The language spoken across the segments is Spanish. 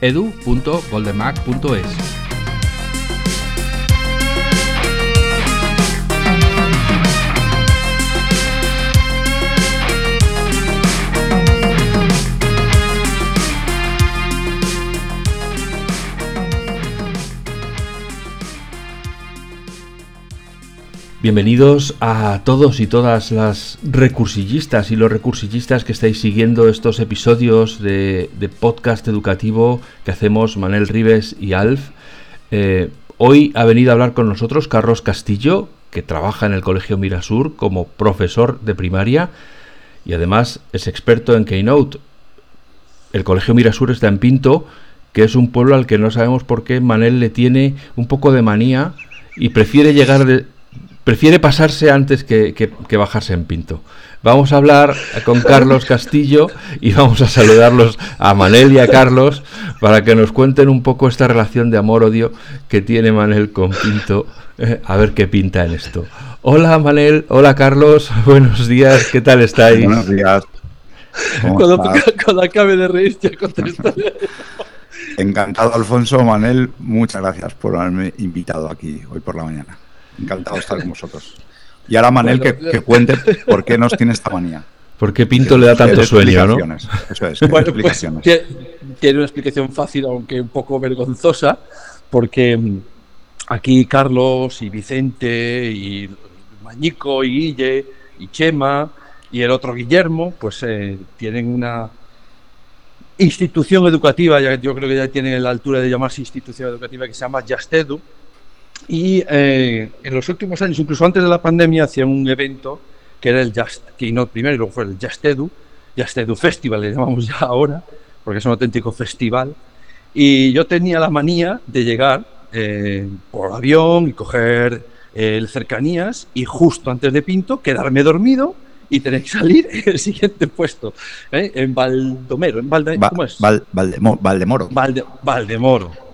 edu.goldenmac.es. Bienvenidos a todos y todas las recursillistas y los recursillistas que estáis siguiendo estos episodios de, podcast educativo que hacemos Manel Rives y Alf. Eh, hoy ha venido a hablar con nosotros Carlos Castillo, que trabaja en el Colegio Mirasur como profesor de primaria y además es experto en Keynote. El Colegio Mirasur está en Pinto, que es un pueblo al que no sabemos por qué Manel le tiene un poco de manía y prefiere llegar de, prefiere pasarse antes que, bajarse en Pinto. Vamos a hablar con Carlos Castillo y vamos a saludarlos a Manel y a Carlos para que nos cuenten un poco esta relación de amor-odio que tiene Manel con Pinto. Eh, a ver qué pinta en esto. Hola Manel, hola Carlos, buenos días, ¿qué tal estáis? Buenos días. Cuando, cuando, acabe de reír, ya Encantado, Alfonso, Manel, muchas gracias por haberme invitado aquí hoy por la mañana. Encantado de estar con vosotros. Y ahora Manel que, cuente por qué nos tiene esta manía. ¿Por qué Pinto le da tanto sueño, no? Eso es, pues, explicaciones. tiene una explicación fácil, aunque un poco vergonzosa, porque mm, aquí Carlos y Vicente y Mañico y Guille y Chema y el otro Guillermo, pues eh, tienen una institución educativa, ya, yo creo que ya tienen la altura de llamarse institución educativa, que se llama Jastedu, y eh, en los últimos años, incluso antes de la pandemia, hacían un evento que era el Just Keynote primero y luego fue el Just Edu, Just Edu Festival, le llamamos ya ahora, porque es un auténtico festival. Y yo tenía la manía de llegar eh, por avión y coger eh, cercanías y justo antes de Pinto quedarme dormido y tener que salir en el siguiente puesto, en Valdomero, en Valde, ¿cómo es? Valdemoro. Valdemoro.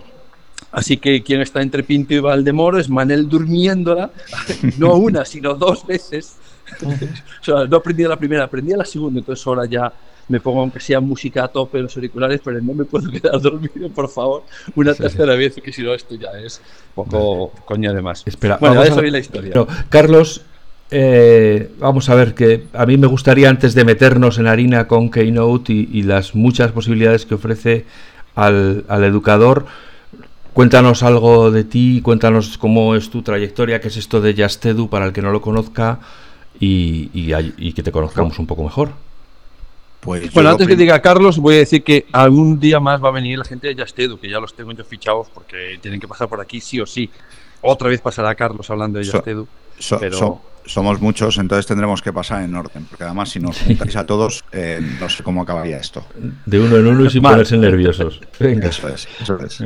Así que quien está entre Pinto y Valdemoro es Manel durmiéndola, no una, sino dos veces. o sea, no aprendí la primera, aprendí la segunda, entonces ahora ya me pongo aunque sea música a tope en los auriculares, pero no me puedo quedar dormido, por favor, una tercera vez, que si no esto ya es poco coña de más. Espera, bueno, vamos a ver la historia. Carlos, eh, vamos a ver que a mí me gustaría antes de meternos en harina con Keynote y, y las muchas posibilidades que ofrece al, al educador, Cuéntanos algo de ti, cuéntanos cómo es tu trayectoria, qué es esto de Yastedu para el que no lo conozca y, que te conozcamos un poco mejor. Pues bueno, antes que diga Carlos, voy a decir que algún día más va a venir la gente de Yastedu, que ya los tengo yo fichados porque tienen que pasar por aquí sí o sí. Otra vez pasará Carlos hablando de Yastedu. pero somos muchos, entonces tendremos que pasar en orden, porque además si nos juntáis a todos, eh, no sé cómo acabaría esto. De uno en uno y sin ponerse nerviosos. Eso es, eso es.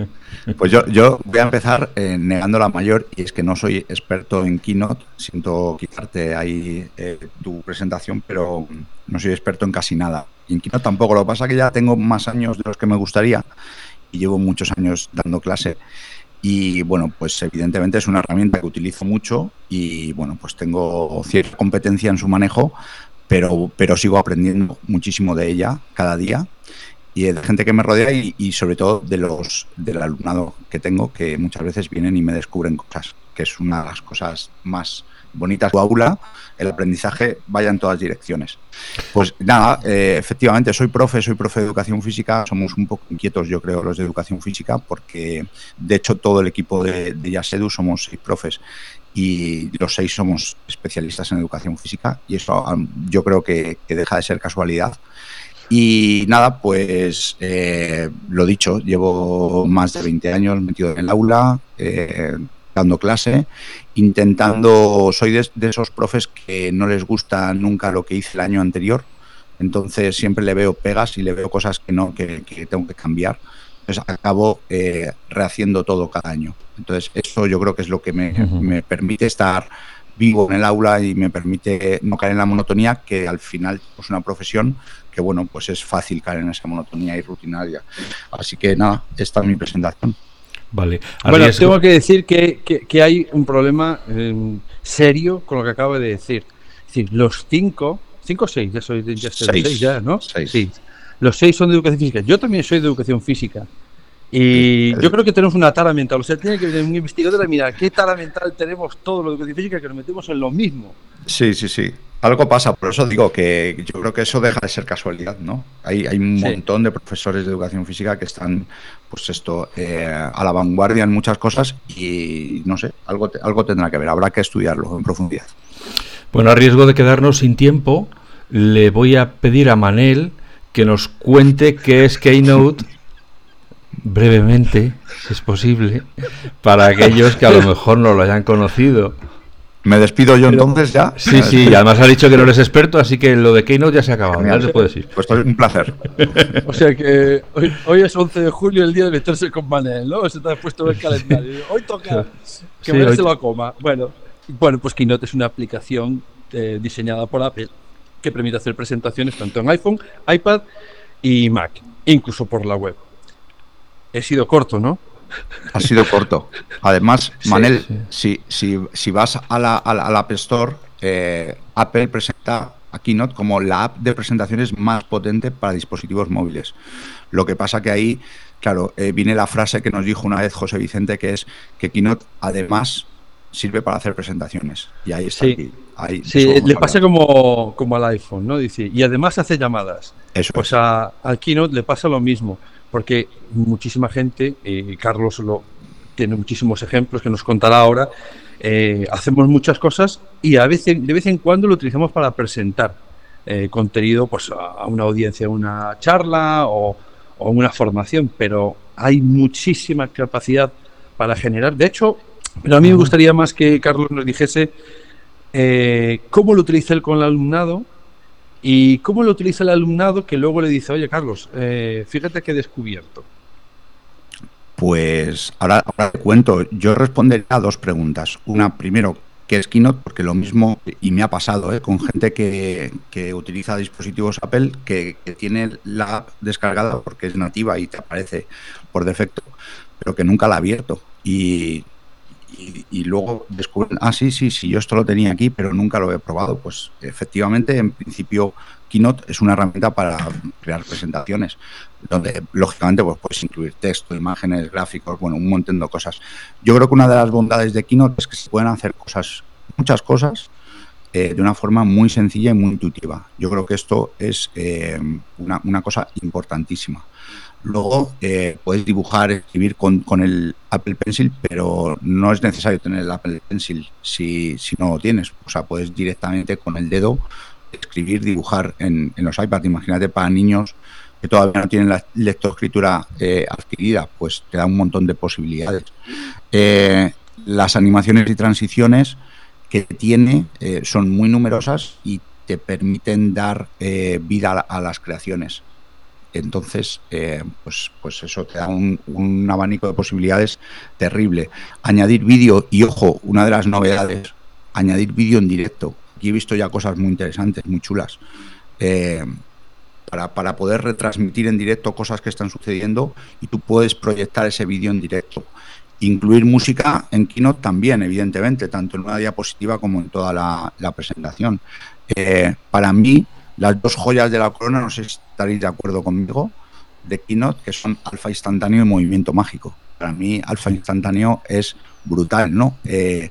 Pues yo, yo voy a empezar eh, negando la mayor, y es que no soy experto en Keynote, siento quitarte ahí eh, tu presentación, pero no soy experto en casi nada. Y en Keynote tampoco, lo que pasa es que ya tengo más años de los que me gustaría, y llevo muchos años dando clase. Y bueno, pues evidentemente es una herramienta que utilizo mucho y bueno, pues tengo cierta competencia en su manejo, pero, pero sigo aprendiendo muchísimo de ella cada día y de gente que me rodea y, sobre todo de los del alumnado que tengo que muchas veces vienen y me descubren cosas, que es una de las cosas más bonitas. Tu aula, el aprendizaje vaya en todas direcciones. Pues nada, eh, efectivamente soy profe, soy profe de educación física, somos un poco inquietos yo creo los de educación física porque de hecho todo el equipo de, de Yasedu somos seis profes y los seis somos especialistas en educación física y eso yo creo que, deja de ser casualidad. Y nada, pues eh, lo dicho, llevo más de 20 años metido en el aula, eh, dando clase, intentando, soy de, esos profes que no les gusta nunca lo que hice el año anterior, entonces siempre le veo pegas y le veo cosas que no, que, tengo que cambiar. Entonces acabo eh, rehaciendo todo cada año. Entonces eso yo creo que es lo que me, permite estar vivo en el aula y me permite no caer en la monotonía, que al final es una profesión que, bueno, pues es fácil caer en esa monotonía y rutinaria. Así que nada, esta es mi presentación. Vale. Bueno, tengo que decir que, que, hay un problema eh, serio con lo que acabo de decir. Es decir, los cinco, cinco o seis, ya soy, ya seis. ya, ¿no? Seis. Sí. Los seis son de educación física. Yo también soy de educación física. Y yo creo que tenemos una tara mental. O sea, tiene que venir un investigador a mirar qué tara mental tenemos todos los de educación física que nos metemos en lo mismo. Sí, sí, sí. Algo pasa, por eso digo que yo creo que eso deja de ser casualidad, ¿no? Hay, hay un montón de profesores de educación física que están, pues esto, eh, a la vanguardia en muchas cosas y no sé, algo, algo tendrá que ver, habrá que estudiarlo en profundidad. Bueno, a riesgo de quedarnos sin tiempo, le voy a pedir a Manel que nos cuente qué es Keynote brevemente, si es posible, para aquellos que a lo mejor no lo hayan conocido. ¿Me despido yo entonces ya? Sí, sí, además ha dicho que no eres experto, así que lo de Keynote ya se ha acabado, ya se puede decir. Pues es un placer. O sea que hoy, es 11 de julio, el día de meterse con Manel, ¿no? Se te ha puesto el calendario. Hoy toca que Manel se lo coma. Bueno, bueno, pues Keynote es una aplicación eh, diseñada por Apple que permite hacer presentaciones tanto en iPhone, iPad y Mac, incluso por la web. He sido corto, ¿no? Ha sido corto. Además, Manel, Si, si, si, vas a la, App Store, eh, Apple presenta a Keynote como la app de presentaciones más potente para dispositivos móviles. Lo que pasa que ahí, claro, eh, viene la frase que nos dijo una vez José Vicente, que es que Keynote además sirve para hacer presentaciones. Y ahí está. sí, le pasa como, como al iPhone, ¿no? Dice, y además hace llamadas. Eso pues a, al Keynote le pasa lo mismo porque muchísima gente, y Carlos lo, tiene muchísimos ejemplos que nos contará ahora, eh, hacemos muchas cosas y a veces, de vez en cuando lo utilizamos para presentar eh, contenido pues, a una audiencia, una charla o, una formación, pero hay muchísima capacidad para generar. De hecho, pero a mí me gustaría más que Carlos nos dijese eh, cómo lo utiliza él con el alumnado ¿Y cómo lo utiliza el alumnado que luego le dice, oye Carlos, eh, fíjate que he descubierto? Pues ahora, te cuento, yo responderé a dos preguntas. Una, primero, ¿qué es Keynote? Porque lo mismo, y me ha pasado ¿eh? con gente que, utiliza dispositivos Apple, que, tiene la app descargada porque es nativa y te aparece por defecto, pero que nunca la ha abierto. Y y, luego descubren, ah, sí, sí, sí, yo esto lo tenía aquí, pero nunca lo he probado. Pues efectivamente, en principio, Keynote es una herramienta para crear presentaciones, donde lógicamente pues, puedes incluir texto, imágenes, gráficos, bueno, un montón de cosas. Yo creo que una de las bondades de Keynote es que se pueden hacer cosas, muchas cosas, eh, de una forma muy sencilla y muy intuitiva. Yo creo que esto es eh, una, una cosa importantísima. Luego eh, puedes dibujar, escribir con, el Apple Pencil, pero no es necesario tener el Apple Pencil si, no lo tienes. O sea, puedes directamente con el dedo escribir, dibujar en, los iPads. Imagínate para niños que todavía no tienen la lectoescritura eh, adquirida, pues te da un montón de posibilidades. Eh, las animaciones y transiciones que tiene son muy numerosas y te permiten dar vida a las creaciones. Entonces, eh, pues, pues eso te da un, abanico de posibilidades terrible. Añadir vídeo, y ojo, una de las novedades, añadir vídeo en directo. Aquí he visto ya cosas muy interesantes, muy chulas. Eh, para, para, poder retransmitir en directo cosas que están sucediendo y tú puedes proyectar ese vídeo en directo. Incluir música en Keynote también, evidentemente, tanto en una diapositiva como en toda la, presentación. Eh, para mí, las dos joyas de la corona, no sé si estaréis de acuerdo conmigo, de Keynote, que son alfa instantáneo y movimiento mágico. Para mí, alfa instantáneo es brutal, ¿no? Eh,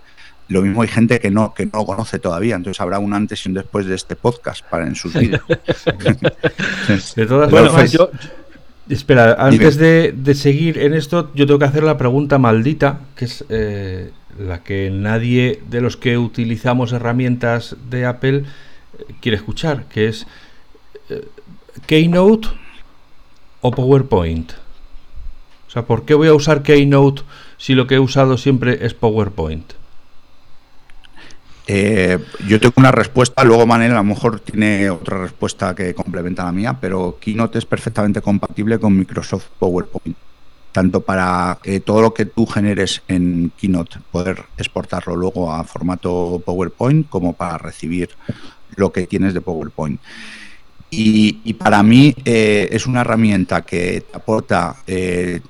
lo mismo hay gente que no que no conoce todavía, entonces habrá un antes y un después de este podcast para en sus vidas. de todas formas, yo, espera, antes de, seguir en esto, yo tengo que hacer la pregunta maldita, que es eh, la que nadie de los que utilizamos herramientas de Apple quiere escuchar, que es eh, Keynote o PowerPoint. O sea, ¿por qué voy a usar Keynote si lo que he usado siempre es PowerPoint? Eh, yo tengo una respuesta, luego Manel a lo mejor tiene otra respuesta que complementa la mía, pero Keynote es perfectamente compatible con Microsoft PowerPoint. tanto para eh, todo lo que tú generes en Keynote, poder exportarlo luego a formato PowerPoint, como para recibir lo que tienes de PowerPoint. Y, para mí eh, es una herramienta que te aporta eh,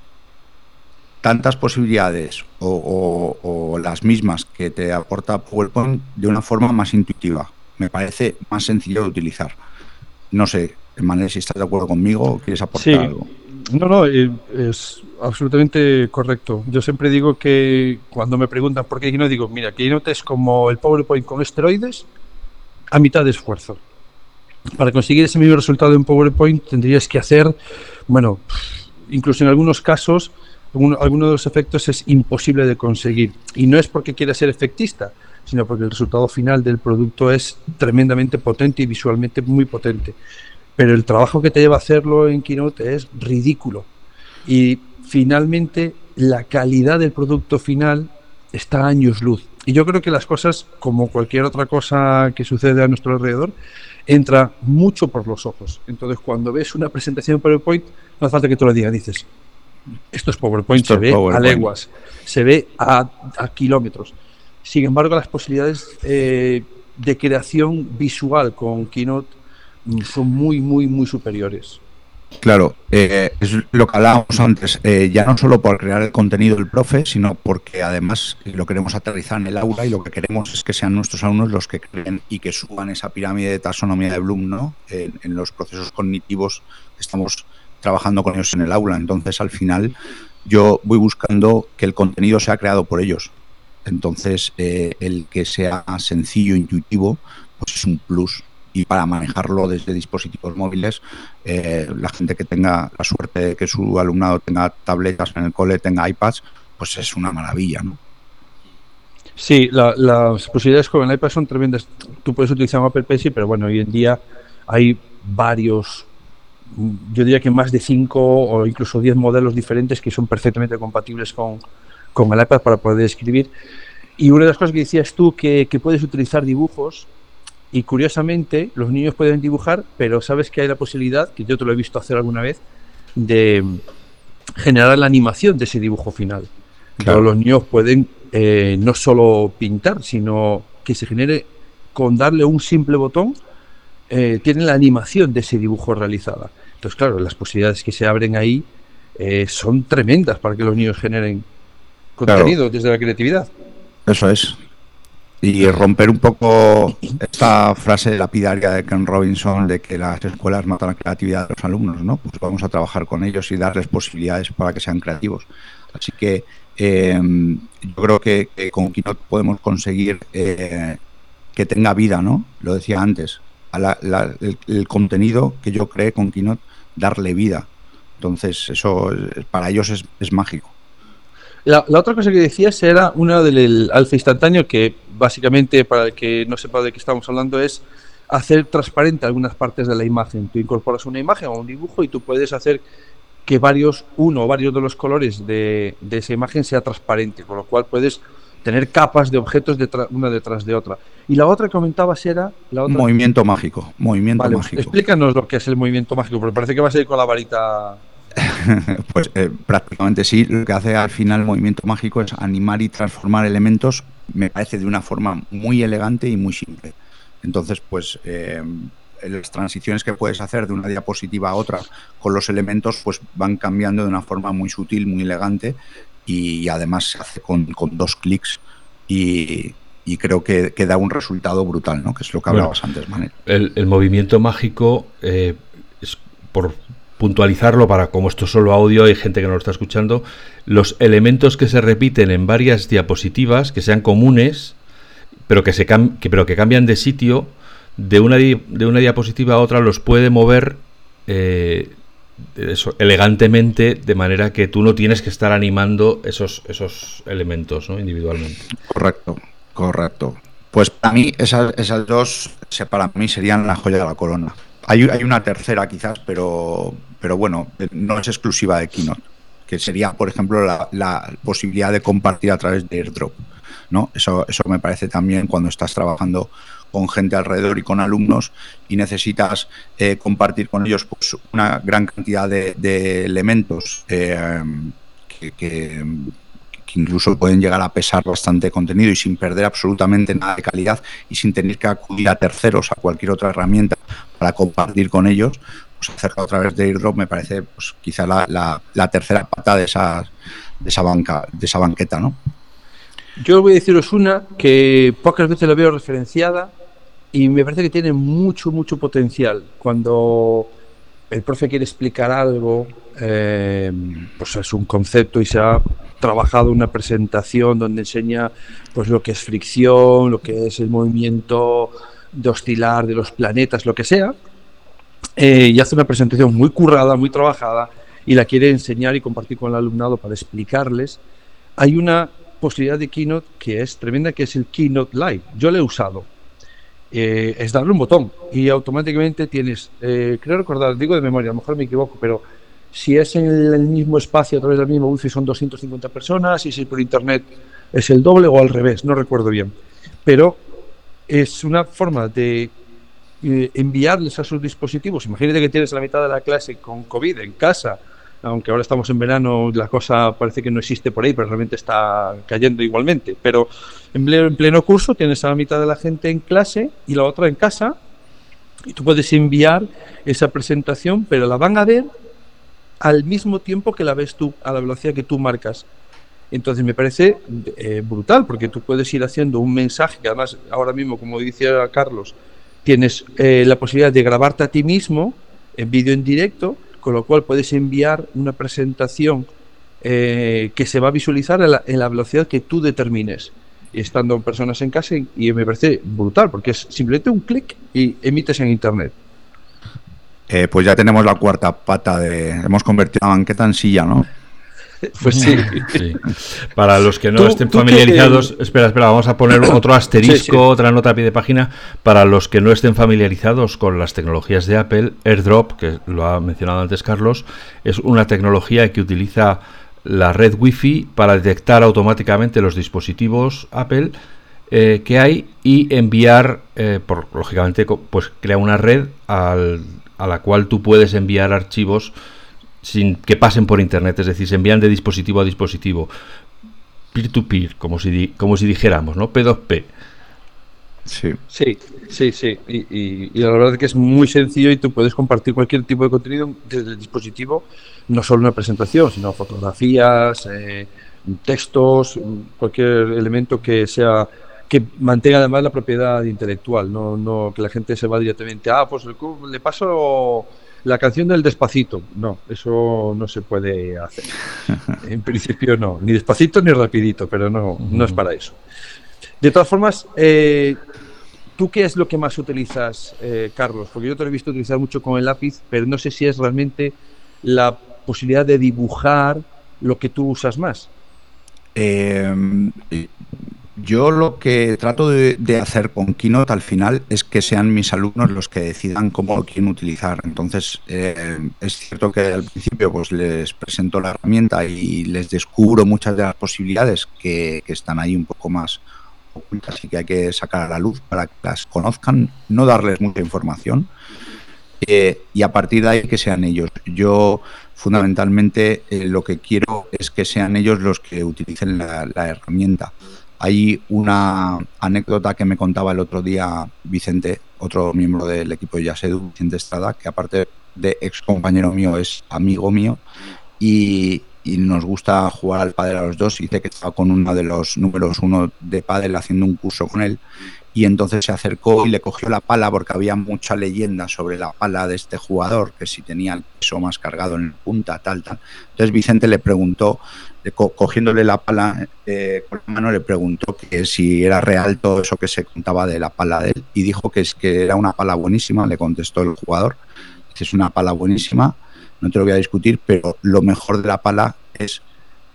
tantas posibilidades o, las mismas que te aporta PowerPoint de una forma más intuitiva. Me parece más sencillo de utilizar. No sé, Manuel, si estás de acuerdo conmigo o quieres aportar algo. No, no, eh, es absolutamente correcto. Yo siempre digo que cuando me preguntan por qué no digo, mira, Keynote es como el PowerPoint con esteroides a mitad de esfuerzo para conseguir ese mismo resultado en PowerPoint tendrías que hacer, bueno, incluso en algunos casos, alguno de los efectos es imposible de conseguir. Y no es porque quiera ser efectista, sino porque el resultado final del producto es tremendamente potente y visualmente muy potente. Pero el trabajo que te lleva a hacerlo en Keynote es ridículo. Y finalmente la calidad del producto final está a años luz. Y yo creo que las cosas, como cualquier otra cosa que sucede a nuestro alrededor, entra mucho por los ojos. Entonces, cuando ves una presentación en PowerPoint, no hace falta que tú lo digas, dices, esto es PowerPoint, se ve a leguas, se ve a, kilómetros. Sin embargo, las posibilidades eh, de creación visual con Keynote mm, son muy, muy, muy superiores. Claro, eh, es lo que hablábamos antes, eh, ya no solo por crear el contenido del profe, sino porque además lo queremos aterrizar en el aula y lo que queremos es que sean nuestros alumnos los que creen y que suban esa pirámide de taxonomía de Bloom ¿no? en, los procesos cognitivos que estamos trabajando con ellos en el aula. Entonces, al final, yo voy buscando que el contenido sea creado por ellos. Entonces, eh, el que sea sencillo, intuitivo, pues es un plus y para manejarlo desde dispositivos móviles, eh, la gente que tenga la suerte de que su alumnado tenga tabletas en el cole, tenga iPads, pues es una maravilla, ¿no? Sí, las posibilidades con el iPad son tremendas. Tú puedes utilizar un Apple Pencil, pero bueno, hoy en día hay varios, yo diría que más de cinco o incluso diez modelos diferentes que son perfectamente compatibles con, con el iPad para poder escribir. Y una de las cosas que decías tú, que, que puedes utilizar dibujos, y curiosamente, los niños pueden dibujar, pero sabes que hay la posibilidad, que yo te lo he visto hacer alguna vez, de generar la animación de ese dibujo final. Claro, los niños pueden eh, no solo pintar, sino que se genere con darle un simple botón, eh, tienen la animación de ese dibujo realizada. Entonces, claro, las posibilidades que se abren ahí eh, son tremendas para que los niños generen contenido desde la creatividad. Eso es y romper un poco esta frase lapidaria de Ken Robinson de que las escuelas matan la creatividad de los alumnos, ¿no? Pues vamos a trabajar con ellos y darles posibilidades para que sean creativos. Así que eh, yo creo que, con Keynote podemos conseguir eh, que tenga vida, ¿no? Lo decía antes, el, contenido que yo creé con Keynote, darle vida. Entonces, eso para ellos es mágico. La, otra cosa que decías era una del alfa instantáneo, que básicamente, para el que no sepa de qué estamos hablando, es hacer transparente algunas partes de la imagen. Tú incorporas una imagen o un dibujo y tú puedes hacer que varios, uno o varios de los colores de, esa imagen sea transparente, con lo cual puedes tener capas de objetos una detrás de otra. Y la otra que comentabas era... La otra... Movimiento mágico, movimiento mágico. Explícanos lo que es el movimiento mágico, porque parece que vas a ir con la varita pues eh, prácticamente sí. Lo que hace al final el movimiento mágico es animar y transformar elementos, me parece de una forma muy elegante y muy simple. Entonces, pues eh, las transiciones que puedes hacer de una diapositiva a otra con los elementos, pues van cambiando de una forma muy sutil, muy elegante y además se hace con, dos clics y, creo que, da un resultado brutal, ¿no? Que es lo que hablabas antes, Manel. El, movimiento mágico, eh, es por, puntualizarlo para, como esto es solo audio, hay gente que no lo está escuchando, los elementos que se repiten en varias diapositivas, que sean comunes, pero que, se que, pero que cambian de sitio, de una, de una diapositiva a otra los puede mover eh, elegantemente, de manera que tú no tienes que estar animando esos, esos elementos individualmente. Correcto, correcto. Pues para mí esas, esas dos, para mí serían la joya de la corona. Hay una tercera quizás, pero, pero bueno, no es exclusiva de Keynote, que sería, por ejemplo, la, posibilidad de compartir a través de AirDrop. ¿no? Eso, eso me parece también cuando estás trabajando con gente alrededor y con alumnos y necesitas eh, compartir con ellos pues, una gran cantidad de, elementos eh, que, incluso pueden llegar a pesar bastante contenido y sin perder absolutamente nada de calidad y sin tener que acudir a terceros, a cualquier otra herramienta para compartir con ellos, pues hacerlo a través de airdrop me parece pues quizá la, la, tercera pata de esa, de esa banca, de esa banqueta, ¿no? Yo voy a deciros una que pocas veces la veo referenciada y me parece que tiene mucho, mucho potencial. Cuando el profe quiere explicar algo, eh, pues es un concepto y se ha trabajado una presentación donde enseña pues lo que es fricción, lo que es el movimiento de oscilar de los planetas, lo que sea, eh, y hace una presentación muy currada, muy trabajada, y la quiere enseñar y compartir con el alumnado para explicarles. Hay una posibilidad de Keynote que es tremenda, que es el Keynote Live. Yo lo he usado. Eh, es darle un botón y automáticamente tienes, eh, creo recordar, digo de memoria, a lo mejor me equivoco, pero si es en el mismo espacio a través del mismo wifi son 250 personas y si por internet es el doble o al revés, no recuerdo bien. Pero es una forma de eh, enviarles a sus dispositivos. Imagínate que tienes la mitad de la clase con COVID en casa aunque ahora estamos en verano, la cosa parece que no existe por ahí, pero realmente está cayendo igualmente. Pero en pleno, curso tienes a la mitad de la gente en clase y la otra en casa, y tú puedes enviar esa presentación, pero la van a ver al mismo tiempo que la ves tú, a la velocidad que tú marcas. Entonces me parece eh, brutal, porque tú puedes ir haciendo un mensaje, que además ahora mismo, como decía Carlos, tienes eh, la posibilidad de grabarte a ti mismo en vídeo en directo con lo cual puedes enviar una presentación eh, que se va a visualizar en la, velocidad que tú determines, estando personas en casa y me parece brutal, porque es simplemente un clic y emites en Internet. Eh, pues ya tenemos la cuarta pata de... Hemos convertido la banqueta en silla, ¿no? Pues sí. Para los que no estén familiarizados, espera, espera, vamos a poner otro asterisco, otra nota a pie de página. Para los que no estén familiarizados con las tecnologías de Apple, AirDrop, que lo ha mencionado antes Carlos, es una tecnología que utiliza la red Wi-Fi para detectar automáticamente los dispositivos Apple eh, que hay y enviar, eh, por, lógicamente, pues crea una red al, a la cual tú puedes enviar archivos sin que pasen por internet, es decir, se envían de dispositivo a dispositivo, peer-to-peer, como, si, como si dijéramos, ¿no? P2P. Sí, sí, sí, sí. Y, la verdad es que es muy sencillo y tú puedes compartir cualquier tipo de contenido desde el dispositivo, no solo una presentación, sino fotografías, eh, textos, cualquier elemento que sea que mantenga además la propiedad intelectual, no, no que la gente se va directamente, ah, pues le paso la canción del despacito. No, eso no se puede hacer. En principio no, ni despacito ni rapidito, pero no, no es para eso. De todas formas, eh, ¿tú qué es lo que más utilizas, eh, Carlos? Porque yo te lo he visto utilizar mucho con el lápiz, pero no sé si es realmente la posibilidad de dibujar lo que tú usas más. Eh, yo lo que trato de, hacer con Keynote al final es que sean mis alumnos los que decidan cómo lo quieren utilizar. Entonces, eh, es cierto que al principio pues les presento la herramienta y les descubro muchas de las posibilidades que, están ahí un poco más ocultas y que hay que sacar a la luz para que las conozcan, no darles mucha información. Eh, y a partir de ahí que sean ellos. Yo fundamentalmente eh, lo que quiero es que sean ellos los que utilicen la herramienta. Hay una anécdota que me contaba el otro día Vicente, otro miembro del equipo de Yasedu, Vicente Estrada, que aparte de ex compañero mío es amigo mío y, nos gusta jugar al pádel a los dos. Y dice que estaba con uno de los números uno de pádel haciendo un curso con él y entonces se acercó y le cogió la pala porque había mucha leyenda sobre la pala de este jugador, que si tenía el peso más cargado en la punta, tal, tal. Entonces Vicente le preguntó cogiéndole la pala eh, con la mano, le preguntó que si era real todo eso que se contaba de la pala de él y dijo que, es, que era una pala buenísima, le contestó el jugador, que es una pala buenísima, no te lo voy a discutir, pero lo mejor de la pala es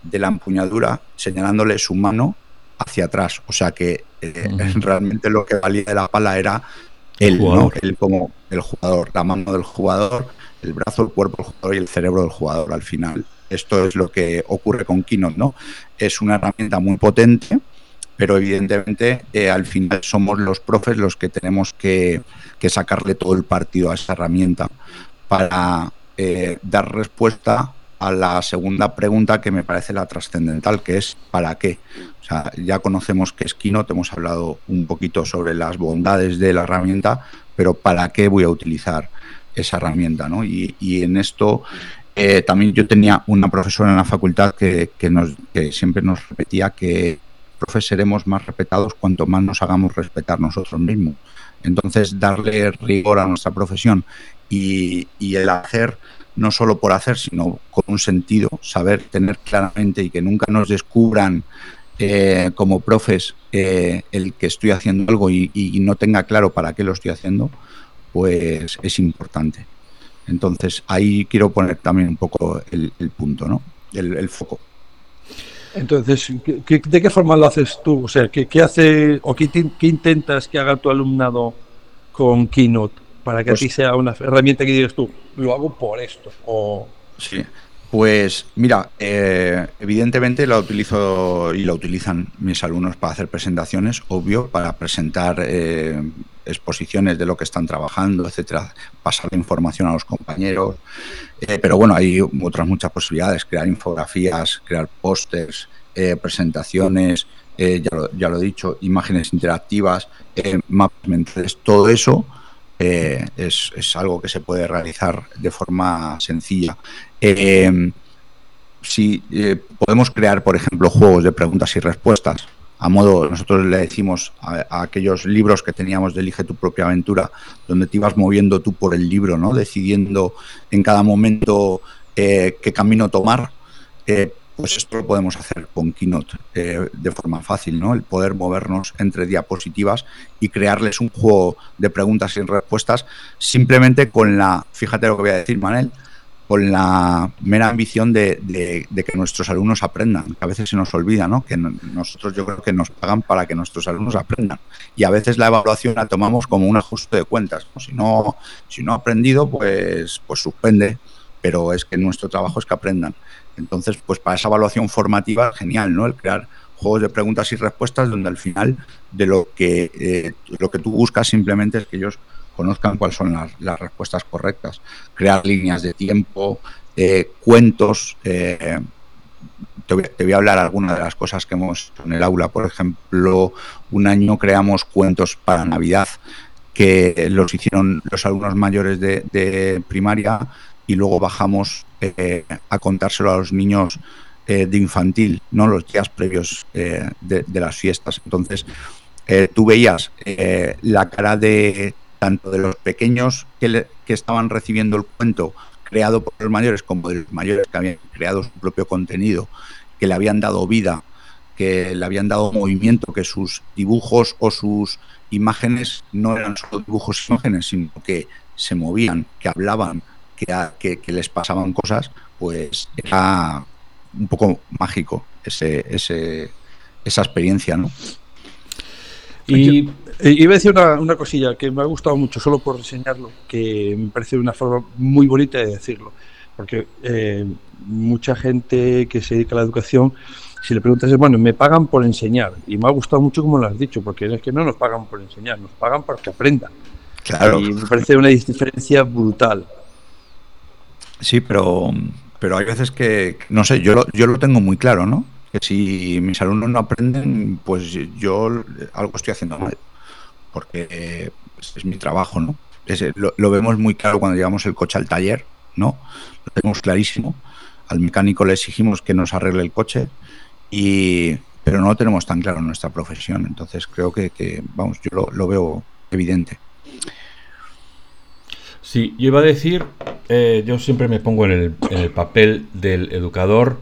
de la empuñadura señalándole su mano hacia atrás, o sea que eh, realmente lo que valía de la pala era él, ¿no? él como el jugador, la mano del jugador, el brazo, el cuerpo del jugador y el cerebro del jugador al final esto es lo que ocurre con Keynote, ¿no? Es una herramienta muy potente, pero evidentemente eh, al final somos los profes los que tenemos que, sacarle todo el partido a esa herramienta para eh, dar respuesta a la segunda pregunta que me parece la trascendental, que es ¿para qué? O sea, ya conocemos que es Keynote, hemos hablado un poquito sobre las bondades de la herramienta, pero ¿para qué voy a utilizar esa herramienta? ¿no? Y, en esto eh, también yo tenía una profesora en la facultad que, nos, que siempre nos repetía que profes seremos más respetados cuanto más nos hagamos respetar nosotros mismos. Entonces, darle rigor a nuestra profesión y, el hacer no solo por hacer, sino con un sentido, saber tener claramente y que nunca nos descubran eh, como profes eh, el que estoy haciendo algo y, no tenga claro para qué lo estoy haciendo, pues es importante. Entonces ahí quiero poner también un poco el, punto, ¿no? El, foco. Entonces, de qué forma lo haces tú? O sea, ¿qué, hace o qué, intentas que haga tu alumnado con Keynote para que a pues ti sea una herramienta que digas tú, lo hago por esto? O... Sí, pues mira, eh, evidentemente la utilizo y la utilizan mis alumnos para hacer presentaciones, obvio, para presentar eh, exposiciones de lo que están trabajando, etcétera, pasar la información a los compañeros. Eh, pero bueno, hay otras muchas posibilidades, crear infografías, crear pósters, presentaciones, ya lo, ya, lo, he dicho, imágenes interactivas, mapas mentales, todo eso es, es, algo que se puede realizar de forma sencilla. Eh, si eh, podemos crear, por ejemplo, juegos de preguntas y respuestas, a modo, nosotros le decimos a, aquellos libros que teníamos de Elige tu propia aventura, donde te ibas moviendo tú por el libro, ¿no? Decidiendo en cada momento eh, qué camino tomar. Pues esto lo podemos hacer con Keynote de forma fácil, ¿no? El poder movernos entre diapositivas y crearles un juego de preguntas y respuestas simplemente con la, fíjate lo que voy a decir, Manel, con la mera ambición de, que nuestros alumnos aprendan, que a veces se nos olvida, ¿no? Que nosotros yo creo que nos pagan para que nuestros alumnos aprendan. Y a veces la evaluación la tomamos como un ajuste de cuentas. Si no, si no ha aprendido, pues, pues suspende, pero es que nuestro trabajo es que aprendan. Entonces, pues para esa evaluación formativa, genial, ¿no? El crear juegos de preguntas y respuestas donde al final de lo que, eh, lo que tú buscas simplemente es que ellos conozcan cuáles son las, respuestas correctas. Crear líneas de tiempo, eh, cuentos. Eh, te, voy, a hablar algunas de las cosas que hemos hecho en el aula. Por ejemplo, un año creamos cuentos para Navidad que los hicieron los alumnos mayores de, primaria y luego bajamos eh, a contárselo a los niños de infantil, no los días previos de, las fiestas. Entonces, tú veías la cara de, tanto de los pequeños que, estaban recibiendo el cuento creado por los mayores como de los mayores que habían creado su propio contenido, que le habían dado vida, que le habían dado movimiento, que sus dibujos o sus imágenes no eran solo dibujos y imágenes, sino que se movían, que hablaban, que, que, les pasaban cosas, pues era un poco mágico ese, ese, esa experiencia, ¿no? Y eh, iba a decir una, cosilla que me ha gustado mucho, solo por enseñarlo, que me parece una forma muy bonita de decirlo. Porque eh, mucha gente que se dedica a la educación, si le preguntas, bueno, me pagan por enseñar. Y me ha gustado mucho como lo has dicho, porque es que no nos pagan por enseñar, nos pagan para que aprendan. Claro. Y me parece una diferencia brutal. Sí, pero, pero hay veces que, no sé, yo yo lo tengo muy claro, ¿no? Que si mis alumnos no aprenden, pues yo algo estoy haciendo mal porque es mi trabajo, ¿no? lo, vemos muy claro cuando llevamos el coche al taller, ¿no? Lo tenemos clarísimo. Al mecánico le exigimos que nos arregle el coche, y, pero no lo tenemos tan claro en nuestra profesión. Entonces creo que, vamos, yo lo, veo evidente. Sí, yo iba a decir, eh, yo siempre me pongo en el, papel del educador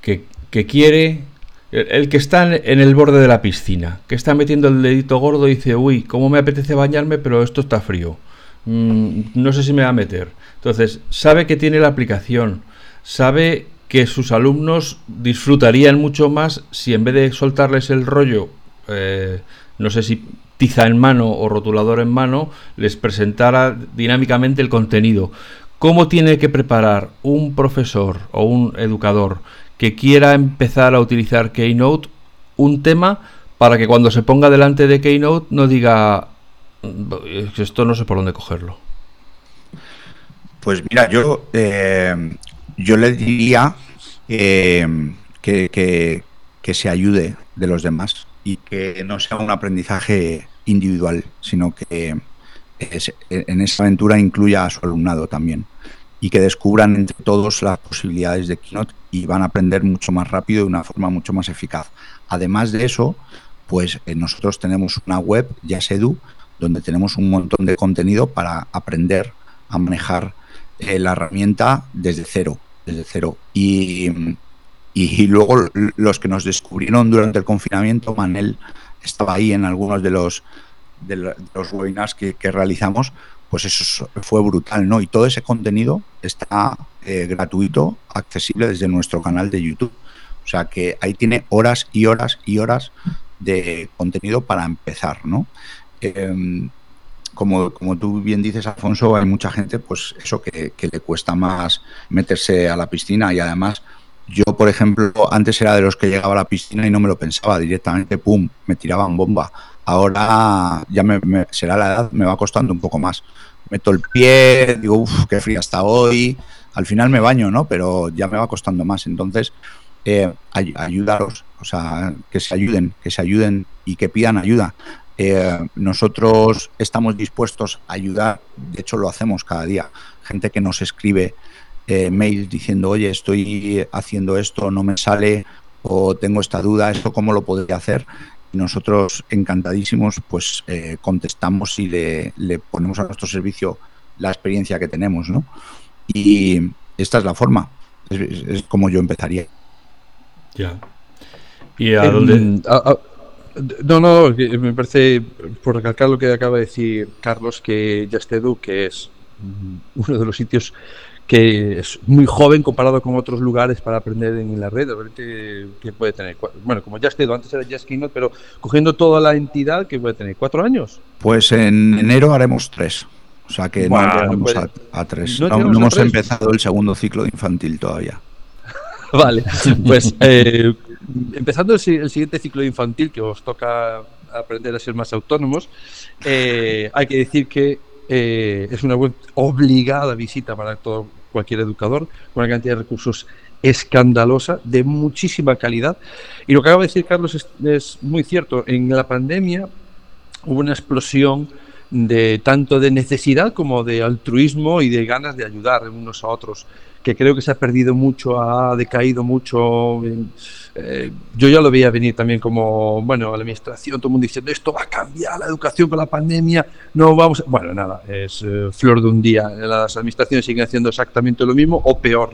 que, que quiere el que está en el borde de la piscina, que está metiendo el dedito gordo y dice, uy, cómo me apetece bañarme, pero esto está frío. Mm, no sé si me va a meter. Entonces, sabe que tiene la aplicación, sabe que sus alumnos disfrutarían mucho más si en vez de soltarles el rollo, eh, no sé si tiza en mano o rotulador en mano, les presentara dinámicamente el contenido. ¿Cómo tiene que preparar un profesor o un educador que quiera empezar a utilizar Keynote un tema para que cuando se ponga delante de Keynote no diga esto no sé por dónde cogerlo. Pues mira, yo eh, yo le diría que, que, se ayude de los demás y que no sea un aprendizaje individual, sino que en esa aventura incluya a su alumnado también y que descubran entre todos las posibilidades de Keynote y van a aprender mucho más rápido y de una forma mucho más eficaz. Además de eso, pues eh, nosotros tenemos una web, Yasedu, donde tenemos un montón de contenido para aprender a manejar eh, la herramienta desde cero, desde cero. Y, y, luego los que nos descubrieron durante el confinamiento, Manel estaba ahí en algunos de los, de los webinars que, realizamos, pues eso fue brutal, ¿no? Y todo ese contenido está eh, gratuito, accesible desde nuestro canal de YouTube. O sea que ahí tiene horas y horas y horas de contenido para empezar, ¿no? Em, como, como tú bien dices, Alfonso, hay mucha gente, pues eso que, que le cuesta más meterse a la piscina y además yo, por ejemplo, antes era de los que llegaba a la piscina y no me lo pensaba directamente, ¡pum!, me tiraban bomba. Ahora ya me, será la edad, me va costando un poco más. Meto el pie, digo, uff, qué fría está hoy. Al final me baño, ¿no? Pero ya me va costando más. Entonces, eh, ayudaros, o sea, que se ayuden, que se ayuden y que pidan ayuda. Eh, nosotros estamos dispuestos a ayudar, de hecho lo hacemos cada día. Gente que nos escribe eh, mails diciendo, oye, estoy haciendo esto, no me sale, o tengo esta duda, esto cómo lo podría hacer nosotros encantadísimos pues eh, contestamos y le, ponemos a nuestro servicio la experiencia que tenemos, ¿no? Y esta es la forma, es, como yo empezaría. Ya. ¿Y a dónde? no, no, me parece, por recalcar lo que acaba de decir Carlos, que Yastedu, que es uno de los sitios que es muy joven comparado con otros lugares para aprender en la red, que puede tener, bueno, como ya estuvo antes era Just Keynote, pero cogiendo toda la entidad, que puede tener? ¿Cuatro años? Pues en enero haremos tres. O sea que no llegamos a, tres. No, hemos empezado el segundo ciclo de infantil todavía. vale, pues eh, empezando el, siguiente ciclo de infantil, que os toca aprender a ser más autónomos, eh, hay que decir que eh, es una obligada visita para todo, cualquier educador, con una cantidad de recursos escandalosa, de muchísima calidad. Y lo que acaba de decir Carlos es, muy cierto. En la pandemia hubo una explosión de tanto de necesidad como de altruismo y de ganas de ayudar unos a otros que creo que se ha perdido mucho, ha decaído mucho. Eh, yo ya lo veía venir también como, bueno, la administración, todo el mundo diciendo esto va a cambiar la educación con la pandemia, no vamos. Bueno, nada, es eh, flor de un día. Las administraciones siguen haciendo exactamente lo mismo o peor.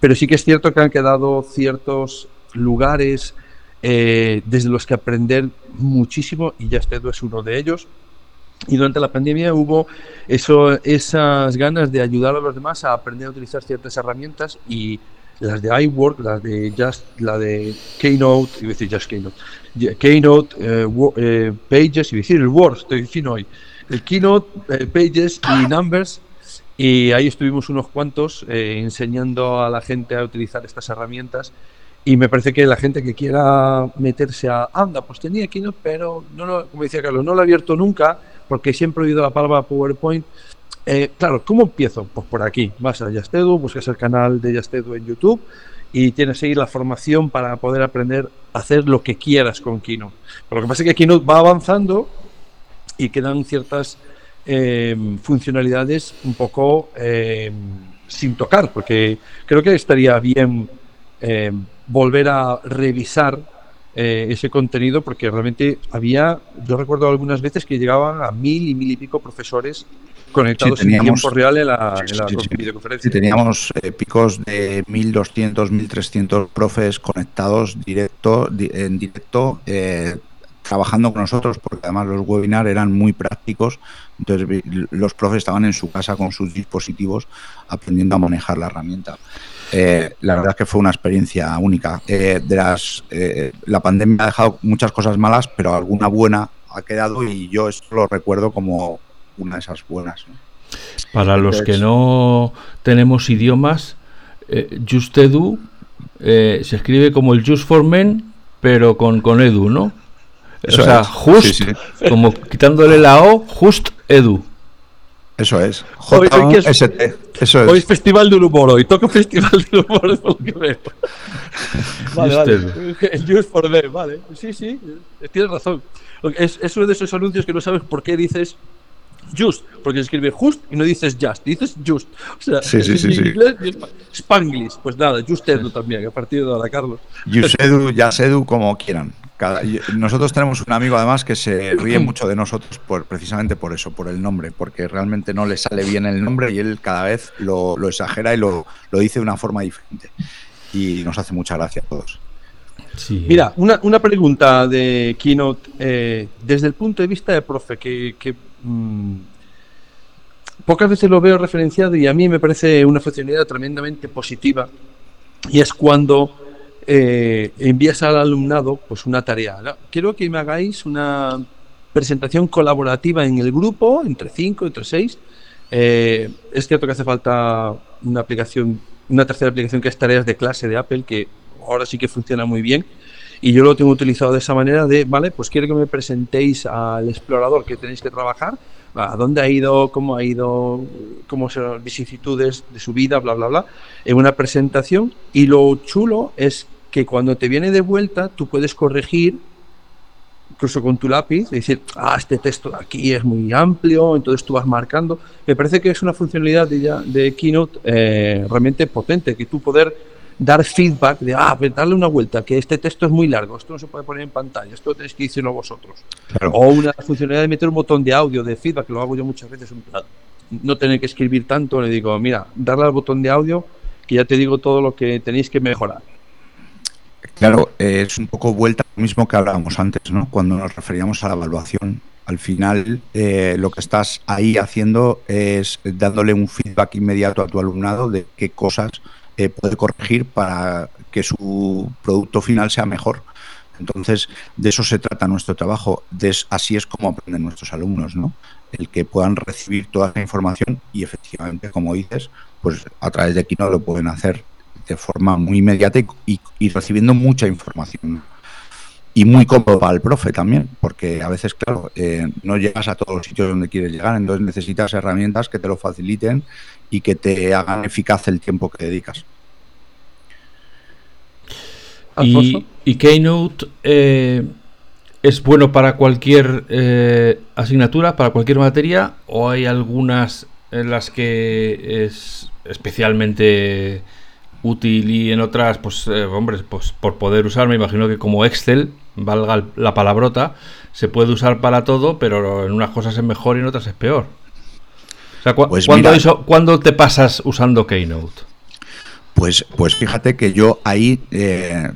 Pero sí que es cierto que han quedado ciertos lugares eh, desde los que aprender muchísimo y ya este es uno de ellos. Y durante la pandemia hubo eso, esas ganas de ayudar a los demás a aprender a utilizar ciertas herramientas y las de iWork, las de Just, la de Keynote, iba a decir Just Keynote, Keynote, eh, eh, Pages, iba a decir el Word, estoy diciendo hoy, el Keynote, eh, Pages y Numbers, y ahí estuvimos unos cuantos enseñando a la gente a utilizar estas herramientas y me parece que la gente que quiera meterse a, anda, pues tenía Keynote, pero no lo, como decía Carlos, no lo he abierto nunca, porque siempre he oído la palabra PowerPoint. Eh, claro, ¿cómo empiezo? Pues por aquí. Vas a Yastedu, buscas el canal de Yastedu en YouTube y tienes ahí la formación para poder aprender a hacer lo que quieras con Keynote. Pero lo que pasa es que Keynote va avanzando y quedan ciertas eh, funcionalidades un poco eh, sin tocar, porque creo que estaría bien volver a revisar eh, ese contenido porque realmente había, yo recuerdo algunas veces que llegaban a mil y mil y pico profesores conectados en tiempo real en la, videoconferencia. teníamos eh, picos de 1200, 1300 profes conectados directo, en directo. Eh, trabajando con nosotros, porque además los webinars eran muy prácticos, entonces los profes estaban en su casa con sus dispositivos aprendiendo a manejar la herramienta. Eh, la verdad es que fue una experiencia única. Eh, de las, eh, la pandemia ha dejado muchas cosas malas, pero alguna buena ha quedado y yo esto lo recuerdo como una de esas buenas. Para los que no tenemos idiomas, Just Edu se escribe como el Just for Men, pero con, con Edu, ¿no? o sea, Just, como quitándole la O, Just Edu. Eso es. Hoy, es, Festival del Humor, hoy toca Festival del Humor, es lo que veo. vale, vale. El Just for Them, vale. Sí, sí, tienes razón. Es, es uno de esos anuncios que no sabes por qué dices just, porque se escribe just y no dices just, dices just. O sea, sí, sí, sí, inglés Spanglish, pues nada, just edu también, a partir de ahora, Carlos. Just edu, just edu, como quieran. Nosotros tenemos un amigo además que se ríe mucho de nosotros por, precisamente por eso, por el nombre, porque realmente no le sale bien el nombre y él cada vez lo, lo exagera y lo, lo dice de una forma diferente. Y nos hace mucha gracia a todos. Mira, una, una, pregunta de Keynote eh, desde el punto de vista de profe, que, que mm, pocas veces lo veo referenciado y a mí me parece una funcionalidad tremendamente positiva y es cuando eh, envías al alumnado pues una tarea. Quiero que me hagáis una presentación colaborativa en el grupo, entre cinco, entre seis. Eh, es cierto que hace falta una aplicación, una tercera aplicación que es tareas de clase de Apple que ahora sí que funciona muy bien. Y yo lo tengo utilizado de esa manera de, vale, pues quiero que me presentéis al explorador que tenéis que trabajar, a dónde ha ido, cómo ha ido, cómo son las vicisitudes de su vida, bla, bla, bla, en una presentación. Y lo chulo es que cuando te viene de vuelta, tú puedes corregir incluso con tu lápiz, y decir, ah, este texto de aquí es muy amplio, entonces tú vas marcando. Me parece que es una funcionalidad de, de Keynote eh, realmente potente, que tú poder dar feedback de, ah, pues darle una vuelta, que este texto es muy largo, esto no se puede poner en pantalla, esto tenéis que decirlo vosotros. O una funcionalidad de meter un botón de audio, de feedback, que lo hago yo muchas veces, no tener que escribir tanto, le digo, mira, darle al botón de audio, que ya te digo todo lo que tenéis que mejorar. Claro, es un poco vuelta a lo mismo que hablábamos antes, ¿no? Cuando nos referíamos a la evaluación. Al final, eh, lo que estás ahí haciendo es dándole un feedback inmediato a tu alumnado de qué cosas eh, puede corregir para que su producto final sea mejor. Entonces, de eso se trata nuestro trabajo. así es como aprenden nuestros alumnos, ¿no? El que puedan recibir toda esa información y efectivamente, como dices, pues a través de aquí no lo pueden hacer de forma muy inmediata y, recibiendo mucha información. Y muy cómodo para el profe también, porque a veces, claro, eh, no llegas a todos los sitios donde quieres llegar, entonces necesitas herramientas que te lo faciliten y que te hagan eficaz el tiempo que dedicas. Y, Keynote eh, es bueno para cualquier eh, asignatura, para cualquier materia, o hay algunas en las que es especialmente útil y en otras, pues, eh, hombre, pues por poder usar, me imagino que como Excel, valga la palabrota, se puede usar para todo, pero en unas cosas es mejor y en otras es peor. Pues ¿cuándo, te pasas usando Keynote? Pues, pues fíjate que yo ahí eh,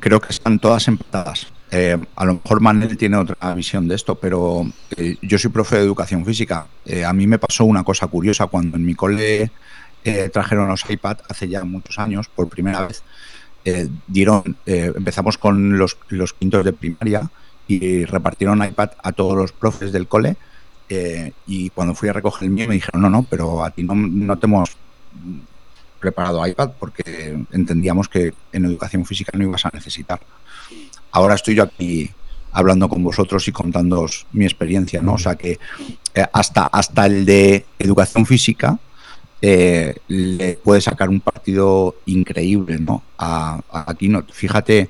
creo que están todas empatadas. Eh, a lo mejor Manel tiene otra visión de esto, pero eh, yo soy profe de educación física. a mí me pasó una cosa curiosa cuando en mi cole trajeron los iPad hace ya muchos años, por primera vez. dieron, empezamos con los, los quintos de primaria y repartieron iPad a todos los profes del cole eh, y cuando fui a recoger el mío me dijeron, no, no, pero a ti no, no te hemos preparado iPad porque entendíamos que en educación física no ibas a necesitar. Ahora estoy yo aquí hablando con vosotros y contándoos mi experiencia, ¿no? O sea que eh, hasta, hasta el de educación física eh, le puede sacar un partido increíble, ¿no? A, a Keynote. Fíjate,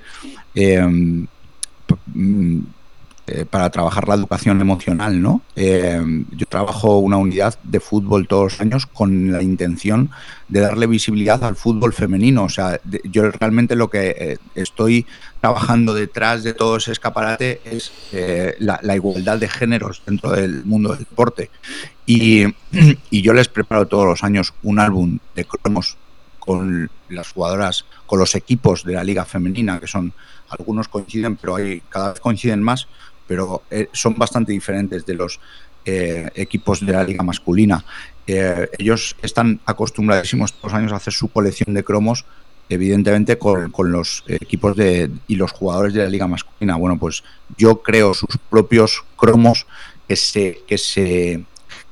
eh, para trabajar la educación emocional, ¿no? Eh, yo trabajo una unidad de fútbol todos los años con la intención de darle visibilidad al fútbol femenino. O sea, yo realmente lo que eh, estoy trabajando detrás de todo ese escaparate es la, igualdad de géneros dentro del mundo del deporte. Y, yo les preparo todos los años un álbum de cromos con las jugadoras, con los equipos de la liga femenina, que son algunos coinciden, pero hay cada vez coinciden más pero eh, son bastante diferentes de los eh, equipos de la liga masculina. Eh, ellos están acostumbradísimos todos los años a hacer su colección de cromos, evidentemente con, los equipos de, y los jugadores de la liga masculina. Bueno, pues yo creo sus propios cromos que se, que se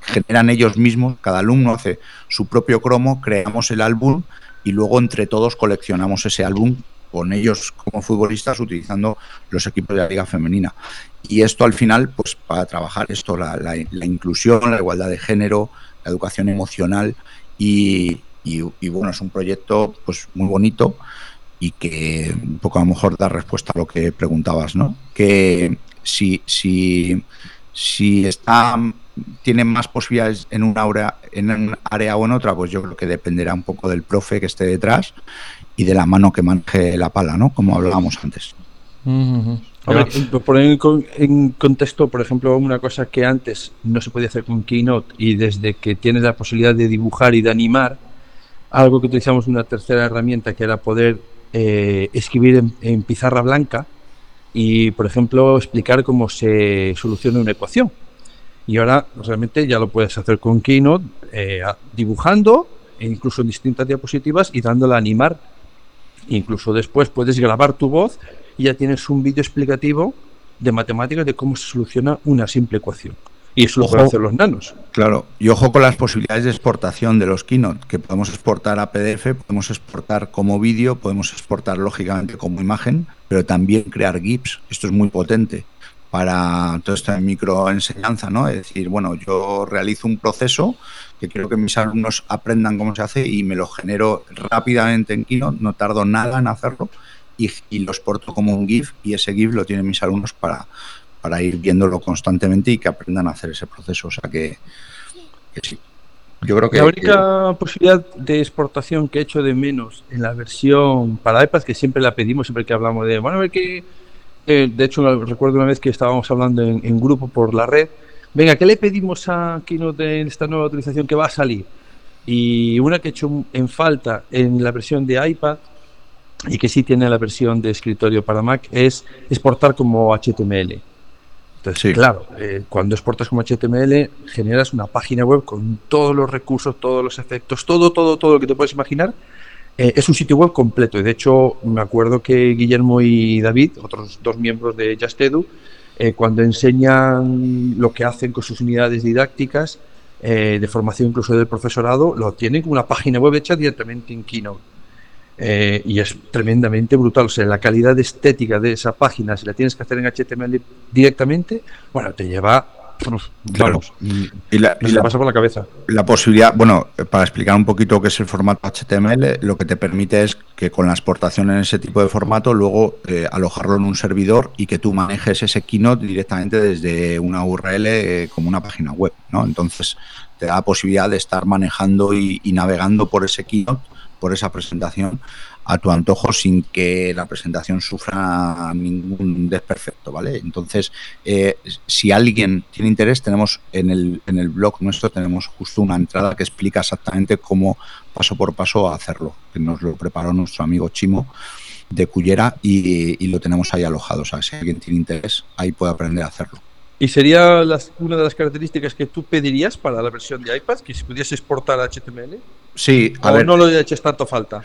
generan ellos mismos, cada alumno hace su propio cromo, creamos el álbum y luego entre todos coleccionamos ese álbum con ellos como futbolistas utilizando los equipos de la liga femenina. Y esto al final, pues para trabajar esto, la, inclusión, la igualdad de género, la educación emocional y, bueno, es un proyecto pues muy bonito y que un poco a lo mejor da respuesta a lo que preguntabas, ¿no? Que si, si, si está tienen más posibilidades en un, área, en un área o en otra, pues yo creo que dependerá un poco del profe que esté detrás y de la mano que maneje la pala, ¿no? Como hablábamos antes. A ver, poner en contexto, por ejemplo, una cosa que antes no se podía hacer con Keynote y desde que tienes la posibilidad de dibujar y de animar, algo que utilizamos una tercera herramienta que era poder eh, escribir en, pizarra blanca y, por ejemplo, explicar cómo se soluciona una ecuación. Y ahora realmente ya lo puedes hacer con Keynote, eh, dibujando, e incluso en distintas diapositivas y dándole a animar. Incluso después puedes grabar tu voz y ya tienes un vídeo explicativo de matemáticas de cómo se soluciona una simple ecuación. Y eso lo pueden hacer los nanos. Claro, y ojo con las posibilidades de exportación de los Keynote, que podemos exportar a PDF, podemos exportar como vídeo, podemos exportar lógicamente como imagen, pero también crear GIFs. Esto es muy potente para toda esta microenseñanza, ¿no? Es decir, bueno, yo realizo un proceso que quiero que mis alumnos aprendan cómo se hace y me lo genero rápidamente en Keynote, no tardo nada en hacerlo y, y lo exporto como un GIF y ese GIF lo tienen mis alumnos para, para ir viéndolo constantemente y que aprendan a hacer ese proceso. O sea que, sí. Yo creo que, la única posibilidad de exportación que he hecho de menos en la versión para iPad, que siempre la pedimos, siempre que hablamos de, bueno, a ver qué eh, de hecho, recuerdo una vez que estábamos hablando en, grupo por la red. Venga, ¿qué le pedimos a Keynote en esta nueva utilización que va a salir? Y una que he hecho en falta en la versión de iPad y que sí tiene la versión de escritorio para Mac es exportar como HTML. Entonces, claro, eh, cuando exportas como HTML generas una página web con todos los recursos, todos los efectos, todo, todo, todo lo que te puedes imaginar eh, es un sitio web completo y de hecho me acuerdo que Guillermo y David, otros dos miembros de Justedu, eh, cuando enseñan lo que hacen con sus unidades didácticas eh, de formación incluso del profesorado, lo tienen como una página web hecha directamente en Keynote. y es tremendamente brutal. O sea, la calidad estética de esa página, si la tienes que hacer en HTML directamente, bueno, te lleva Claro. Y la, pasa por la cabeza. La posibilidad, bueno, para explicar un poquito qué es el formato HTML, lo que te permite es que con la exportación en ese tipo de formato, luego eh, alojarlo en un servidor y que tú manejes ese keynote directamente desde una URL eh, como una página web, ¿no? Entonces te da la posibilidad de estar manejando y, y navegando por ese keynote, por esa presentación, a tu antojo sin que la presentación sufra ningún desperfecto, ¿vale? Entonces, eh, si alguien tiene interés, tenemos en el, en el blog nuestro, tenemos justo una entrada que explica exactamente cómo paso por paso hacerlo, que nos lo preparó nuestro amigo Chimo de Cullera y, lo tenemos ahí alojado. O sea, si alguien tiene interés, ahí puede aprender a hacerlo. ¿Y sería una de las características que tú pedirías para la versión de iPad, que si pudiese exportar HTML? Sí, a ver. no lo hecho tanto falta?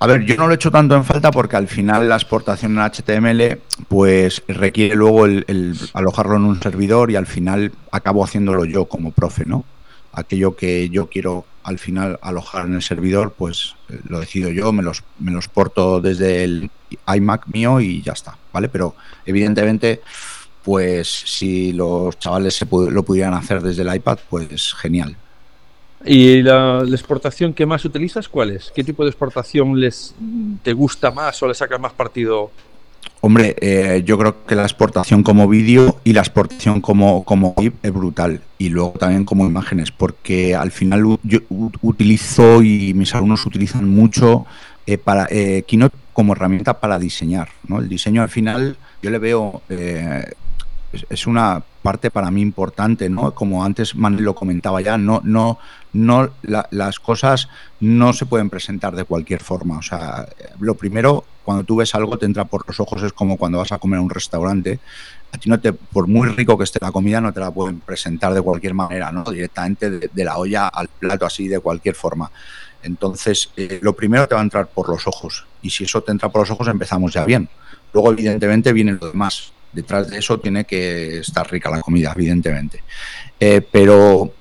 A ver, yo no lo he hecho tanto en falta porque al final la exportación en HTML pues requiere luego el, alojarlo en un servidor y al final acabo haciéndolo yo como profe, ¿no? Aquello que yo quiero al final alojar en el servidor, pues eh, lo decido yo, me los, me los porto desde el iMac mío y ya está, ¿vale? Pero evidentemente, pues si los chavales se lo pudieran hacer desde el iPad, pues genial. ¿Y la, exportación que más utilizas cuál es? ¿Qué tipo de exportación les te gusta más o le sacas más partido? Hombre, eh, yo creo que la exportación como vídeo y la exportación como, como GIF es brutal. Y luego también como imágenes, porque al final yo utilizo y mis alumnos utilizan mucho eh, para eh, Keynote como herramienta para diseñar. ¿no? El diseño al final yo le veo eh, es, una parte para mí importante, ¿no? Como antes Manuel lo comentaba ya, no, no, no, las cosas no se pueden presentar de cualquier forma. O sea, lo primero, cuando tú ves algo te entra por los ojos, es como cuando vas a comer a un restaurante. A ti no te, por muy rico que esté la comida, no te la pueden presentar de cualquier manera, ¿no? Directamente de, la olla al plato, así, de cualquier forma. Entonces, eh, lo primero te va a entrar por los ojos. Y si eso te entra por los ojos, empezamos ya bien. Luego, evidentemente, viene lo demás detrás de eso tiene que estar rica la comida, evidentemente. Eh, pero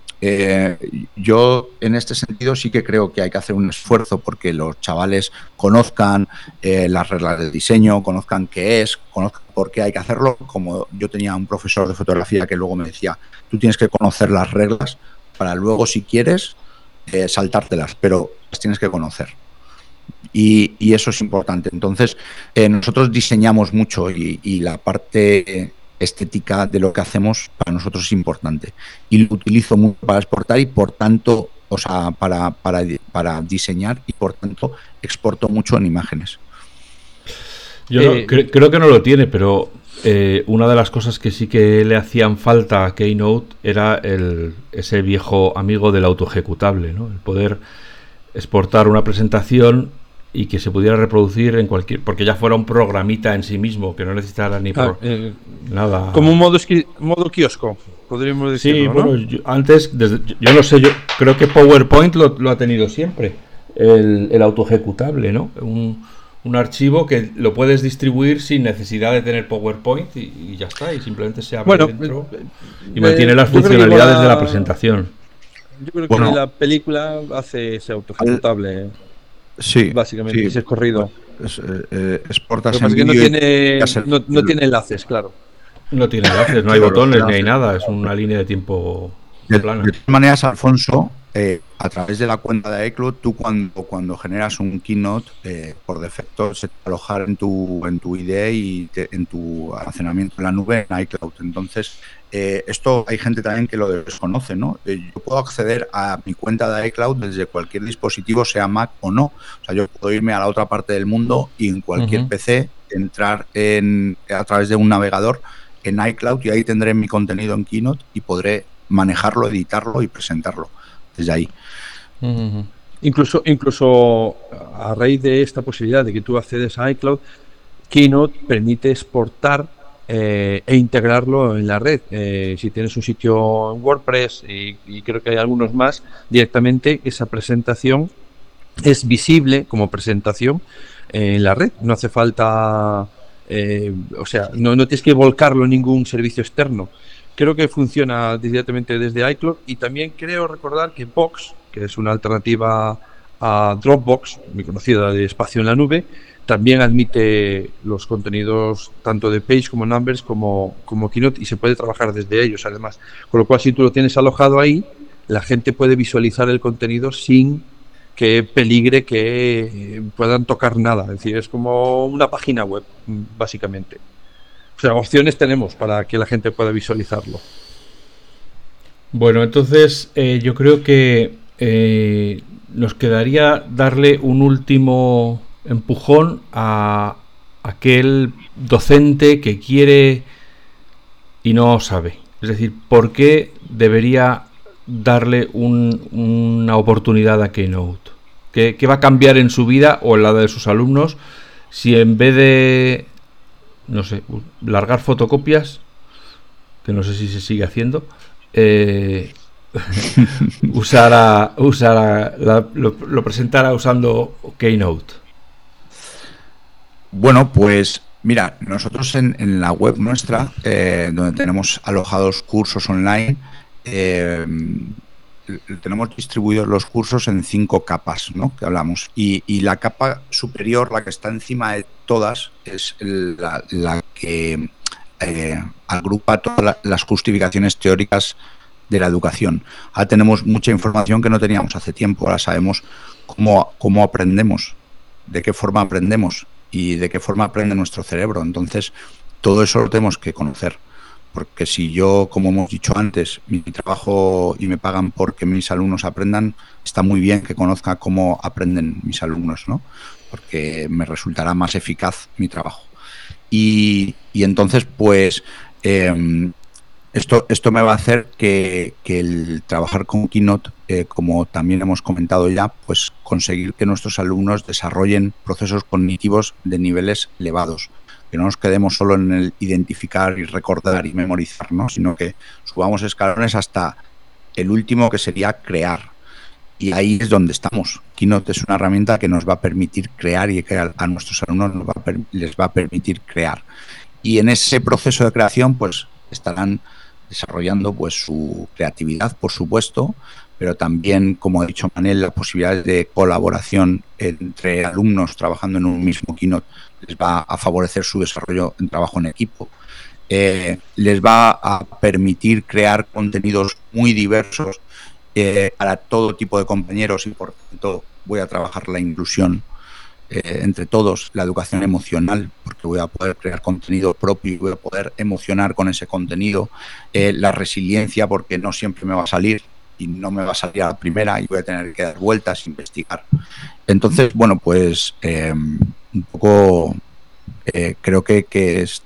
yo en este sentido sí que creo que hay que hacer un esfuerzo porque los chavales conozcan eh, las reglas del diseño, conozcan qué es, conozcan por qué hay que hacerlo. Como yo tenía un profesor de fotografía que luego me decía, tú tienes que conocer las reglas para luego, si quieres, eh, saltártelas, pero las tienes que conocer. Y, eso es importante. Entonces, eh, nosotros diseñamos mucho y, la parte estética de lo que hacemos para nosotros es importante. Y lo utilizo mucho para exportar y por tanto, o sea, para, para, diseñar y por tanto exporto mucho en imágenes. Yo eh, creo que no lo tiene, pero eh, una de las cosas que sí que le hacían falta a Keynote era el, ese viejo amigo del auto ejecutable, ¿no? El poder exportar una presentación y que se pudiera reproducir en cualquier porque ya fuera un programita en sí mismo que no necesitara ni ah, eh, nada. como un modo modo kiosco podríamos decir sí bueno antes yo no sé yo creo que PowerPoint lo, ha tenido siempre el, el auto ejecutable no un, un, archivo que lo puedes distribuir sin necesidad de tener PowerPoint y, ya está y simplemente se abre dentro eh, y mantiene las funcionalidades de la presentación. yo creo que la película hace ese auto ejecutable Sí. Básicamente, sí. ese es corrido. Es, eh, exportas en que no tiene, no, tiene enlaces, claro. No tiene enlaces, no hay botones ni hay nada, es una línea de tiempo plana. De, todas maneras, Alfonso, eh, a través de la cuenta de iCloud, tú cuando, cuando generas un keynote, eh, por defecto se te alojar en tu, en tu IDE y en tu almacenamiento en la nube en iCloud. Entonces, eh, esto hay gente también que lo desconoce, ¿no? Eh, yo puedo acceder a mi cuenta de iCloud desde cualquier dispositivo, sea Mac o no. O sea, yo puedo irme a la otra parte del mundo y en cualquier PC entrar en, a través de un navegador en iCloud y ahí tendré mi contenido en Keynote y podré manejarlo, editarlo y presentarlo desde ahí. Incluso, incluso a raíz de esta posibilidad de que tú accedes a iCloud, Keynote permite exportar eh, e integrarlo en la red. Eh, si tienes un sitio en WordPress y, creo que hay algunos más, directamente esa presentación es visible como presentación en la red. No hace falta, eh, o sea, no, no, tienes que volcarlo en ningún servicio externo. Creo que funciona directamente desde iCloud y también creo recordar que Box, que es una alternativa a Dropbox, muy conocida de espacio en la nube, también admite los contenidos tanto de Page como Numbers como, como Keynote y se puede trabajar desde ellos además. Con lo cual, si tú lo tienes alojado ahí, la gente puede visualizar el contenido sin que peligre que puedan tocar nada. Es decir, es como una página web, básicamente. Sea, opciones tenemos para que la gente pueda visualizarlo. Bueno, entonces eh, yo creo que eh, nos quedaría darle un último empujón a aquel docente que quiere y no sabe. Es decir, ¿por qué debería darle una oportunidad a Keynote? ¿Qué, ¿Qué va a cambiar en su vida o en la de sus alumnos si en vez de, no sé, largar fotocopias, que no sé si se sigue haciendo, eh, usara, usara lo, lo presentara usando Keynote? Bueno, pues mira, nosotros en, la web nuestra, eh, donde tenemos alojados cursos online, eh, tenemos distribuidos los cursos en cinco capas, ¿no? Que hablamos. Y, la capa superior, la que está encima de todas, es la, que eh, agrupa todas las justificaciones teóricas de la educación. Ahora tenemos mucha información que no teníamos hace tiempo. Ahora sabemos cómo, cómo aprendemos, de qué forma aprendemos y de qué forma aprende nuestro cerebro. Entonces, todo eso lo tenemos que conocer. Porque si yo, como hemos dicho antes, mi trabajo y me pagan porque mis alumnos aprendan, está muy bien que conozca cómo aprenden mis alumnos, ¿no? Porque me resultará más eficaz mi trabajo. Y, entonces, pues, em, esto, esto me va a hacer que, el trabajar con Keynote, eh, como también hemos comentado ya, pues conseguir que nuestros alumnos desarrollen procesos cognitivos de niveles elevados. Que no nos quedemos solo en el identificar y recordar y memorizar, ¿no? sino que subamos escalones hasta el último que sería crear. Y ahí es donde estamos. Keynote es una herramienta que nos va a permitir crear y que a, nuestros alumnos les va a permitir crear. Y en ese proceso de creación, pues estarán desarrollando pues su creatividad, por supuesto, pero también, como ha dicho Manel, las posibilidades de colaboración entre alumnos trabajando en un mismo keynote les va a favorecer su desarrollo en trabajo en equipo. Eh, les va a permitir crear contenidos muy diversos eh, para todo tipo de compañeros y por tanto voy a trabajar la inclusión eh, entre todos, la educación emocional, porque voy a poder crear contenido propio y voy a poder emocionar con ese contenido, la resiliencia, porque no siempre me va a salir y no me va a salir a la primera y voy a tener que dar vueltas, investigar. Entonces, bueno, pues un poco creo que, que es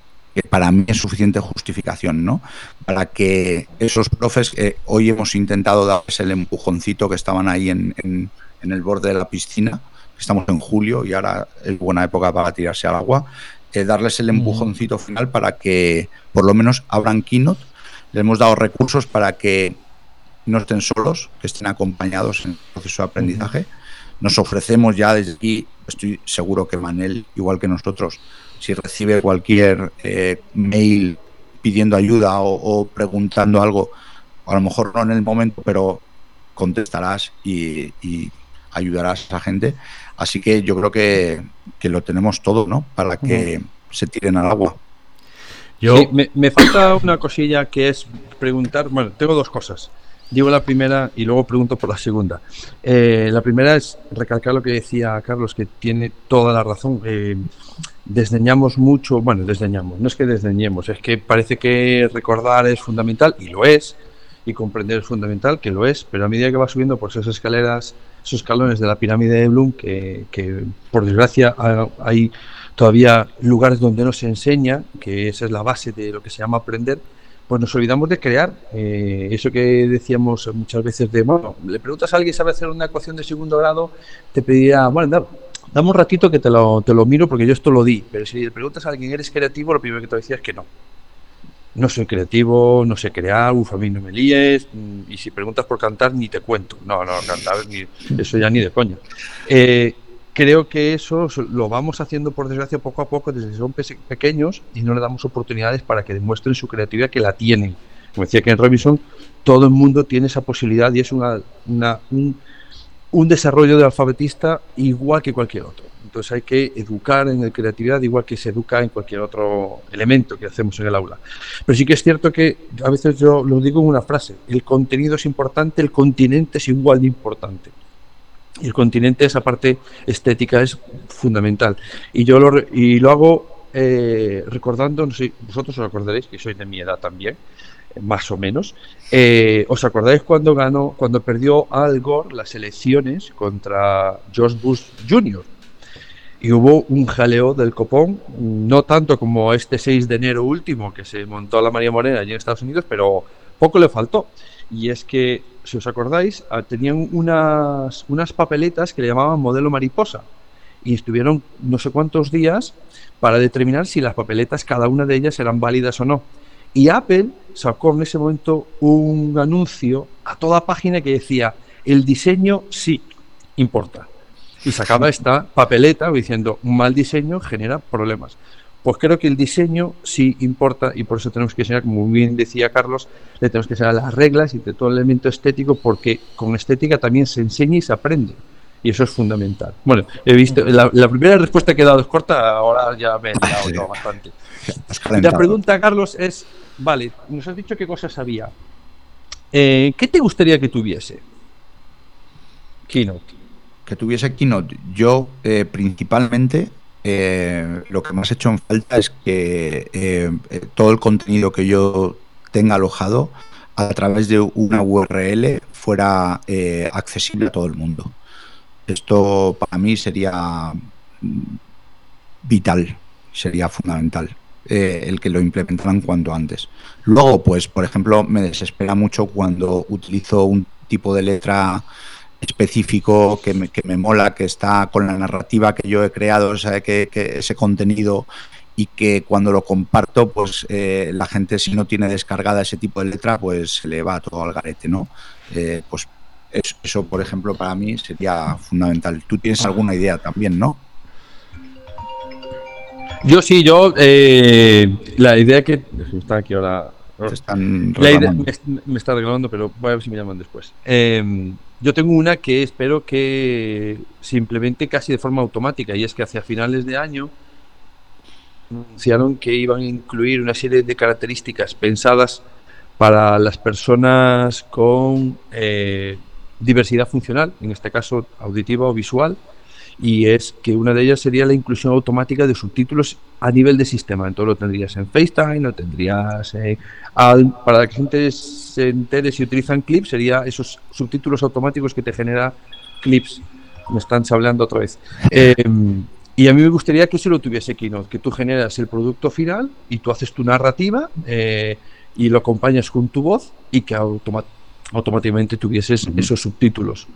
para mí es suficiente justificación, ¿no? Para que esos profes, hoy hemos intentado darles el empujoncito que estaban ahí en, en, el borde de la piscina, estamos en julio y ahora es buena época para tirarse al agua, eh, darles el empujoncito final para que por lo menos abran Keynote. Le hemos dado recursos para que no estén solos, que estén acompañados en el proceso de aprendizaje. Nos ofrecemos ya desde aquí, estoy seguro que Manel, igual que nosotros, si recibe cualquier eh, mail pidiendo ayuda o, preguntando algo, a lo mejor no en el momento, pero contestarás y, ayudarás a esa gente. Así que yo creo que, lo tenemos todo, ¿no? Para que se tiren al agua. Yo... me, me, falta una cosilla que es preguntar, bueno, tengo dos cosas. Digo la primera y luego pregunto por la segunda. Eh, la primera es recalcar lo que decía Carlos, que tiene toda la razón. Eh, desdeñamos mucho, bueno, desdeñamos, no es que desdeñemos, es que parece que recordar es fundamental y lo es, y comprender es fundamental, que lo es, pero a medida que va subiendo por esas escaleras, esos escalones de la pirámide de Bloom, que, que por desgracia hay todavía lugares donde no se enseña, que esa es la base de lo que se llama aprender, pues nos olvidamos de crear. Eh, eso que decíamos muchas veces de, bueno, le preguntas a alguien sabe hacer una ecuación de segundo grado, te pediría, bueno, dame un ratito que te lo, te lo miro porque yo esto lo di. Pero si le preguntas a alguien, ¿eres creativo? Lo primero que te decía es que no. No soy creativo, no sé crear, uf, a mí no me líes. Mm, y si preguntas por cantar, ni te cuento. No, no, cantar, ni, eso ya ni de coña. Eh, creo que eso lo vamos haciendo por desgracia poco a poco desde que son pequeños y no le damos oportunidades para que demuestren su creatividad que la tienen. Como decía Ken Robinson, todo el mundo tiene esa posibilidad y es una, un, un, desarrollo de alfabetista igual que cualquier otro. Entonces hay que educar en la creatividad igual que se educa en cualquier otro elemento que hacemos en el aula. Pero sí que es cierto que a veces yo lo digo en una frase, el contenido es importante, el continente es igual de importante. Y el continente, esa parte estética es fundamental. Y yo lo, y lo hago eh, recordando, no sé, vosotros os acordaréis, que soy de mi edad también, más o menos. Eh, ¿Os acordáis cuando ganó, cuando perdió Al Gore las elecciones contra George Bush Jr.? Y hubo un jaleo del copón, no tanto como este 6 de enero último que se montó la María Morena allí en Estados Unidos, pero poco le faltó. Y es que si os acordáis, ah, tenían unas, unas papeletas que le llamaban modelo mariposa y estuvieron no sé cuántos días para determinar si las papeletas, cada una de ellas, eran válidas o no. Y Apple sacó en ese momento un anuncio a toda página que decía, el diseño sí importa. Y sacaba esta papeleta diciendo, un mal diseño genera problemas. Pues creo que el diseño sí importa y por eso tenemos que enseñar, como bien decía Carlos, le tenemos que enseñar las reglas y de todo el elemento estético, porque con estética también se enseña y se aprende. Y eso es fundamental. Bueno, he visto, la, primera respuesta que he dado es corta, ahora ya me he dado bastante. La pregunta, Carlos, es, vale, nos has dicho qué cosas había. Eh, ¿Qué te gustaría que tuviese? Keynote. Que tuviese Keynote. Yo, eh, principalmente, eh, lo que más he hecho en falta es que eh, eh, todo el contenido que yo tenga alojado a través de una URL fuera accesible a todo el mundo. Esto para mí sería mm, vital, sería fundamental. el que lo implementaran cuanto antes. Luego, pues, por ejemplo, me desespera mucho cuando utilizo un tipo de letra específico que me, que me mola, que está con la narrativa que yo he creado, o sea, que, ese contenido y que cuando lo comparto, pues eh, la gente si no tiene descargada ese tipo de letra, pues se le va todo al garete, ¿no? Eh, pues eso, por ejemplo, para mí sería fundamental. Tú tienes alguna idea también, ¿no? Yo sí, yo eh, la idea que está aquí ahora. están me, está regalando, pero voy a ver si me llaman después. Yo tengo una que espero que se implemente casi de forma automática y es que hacia finales de año anunciaron que iban a incluir una serie de características pensadas para las personas con eh, diversidad funcional, en este caso auditiva o visual, y es que una de ellas sería la inclusión automática de subtítulos a nivel de sistema. Entonces lo tendrías en FaceTime, lo tendrías para que la gente se entere si utilizan clips, sería esos subtítulos automáticos que te genera clips. Me están hablando otra vez. Em, y a mí me gustaría que eso lo tuviese Keynote, que tú generas el producto final y tú haces tu narrativa eh, y lo acompañas con tu voz y que automáticamente tuvieses esos subtítulos.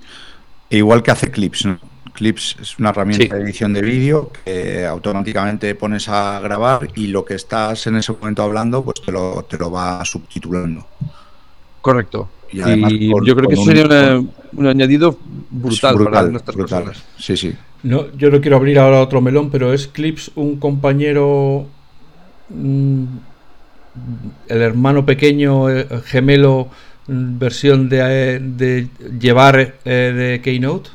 E igual que hace Clips, ¿no? Clips es una herramienta de edición de vídeo que automáticamente pones a grabar y lo que estás en ese momento hablando, pues te lo, te lo va subtitulando. Correcto. Y, yo creo que eso sería un añadido brutal, para nuestras personas. Sí, sí. No, yo no quiero abrir ahora otro melón, pero es Clips un compañero, mm, el hermano pequeño, eh, gemelo, mm, versión de, de llevar eh, de Keynote.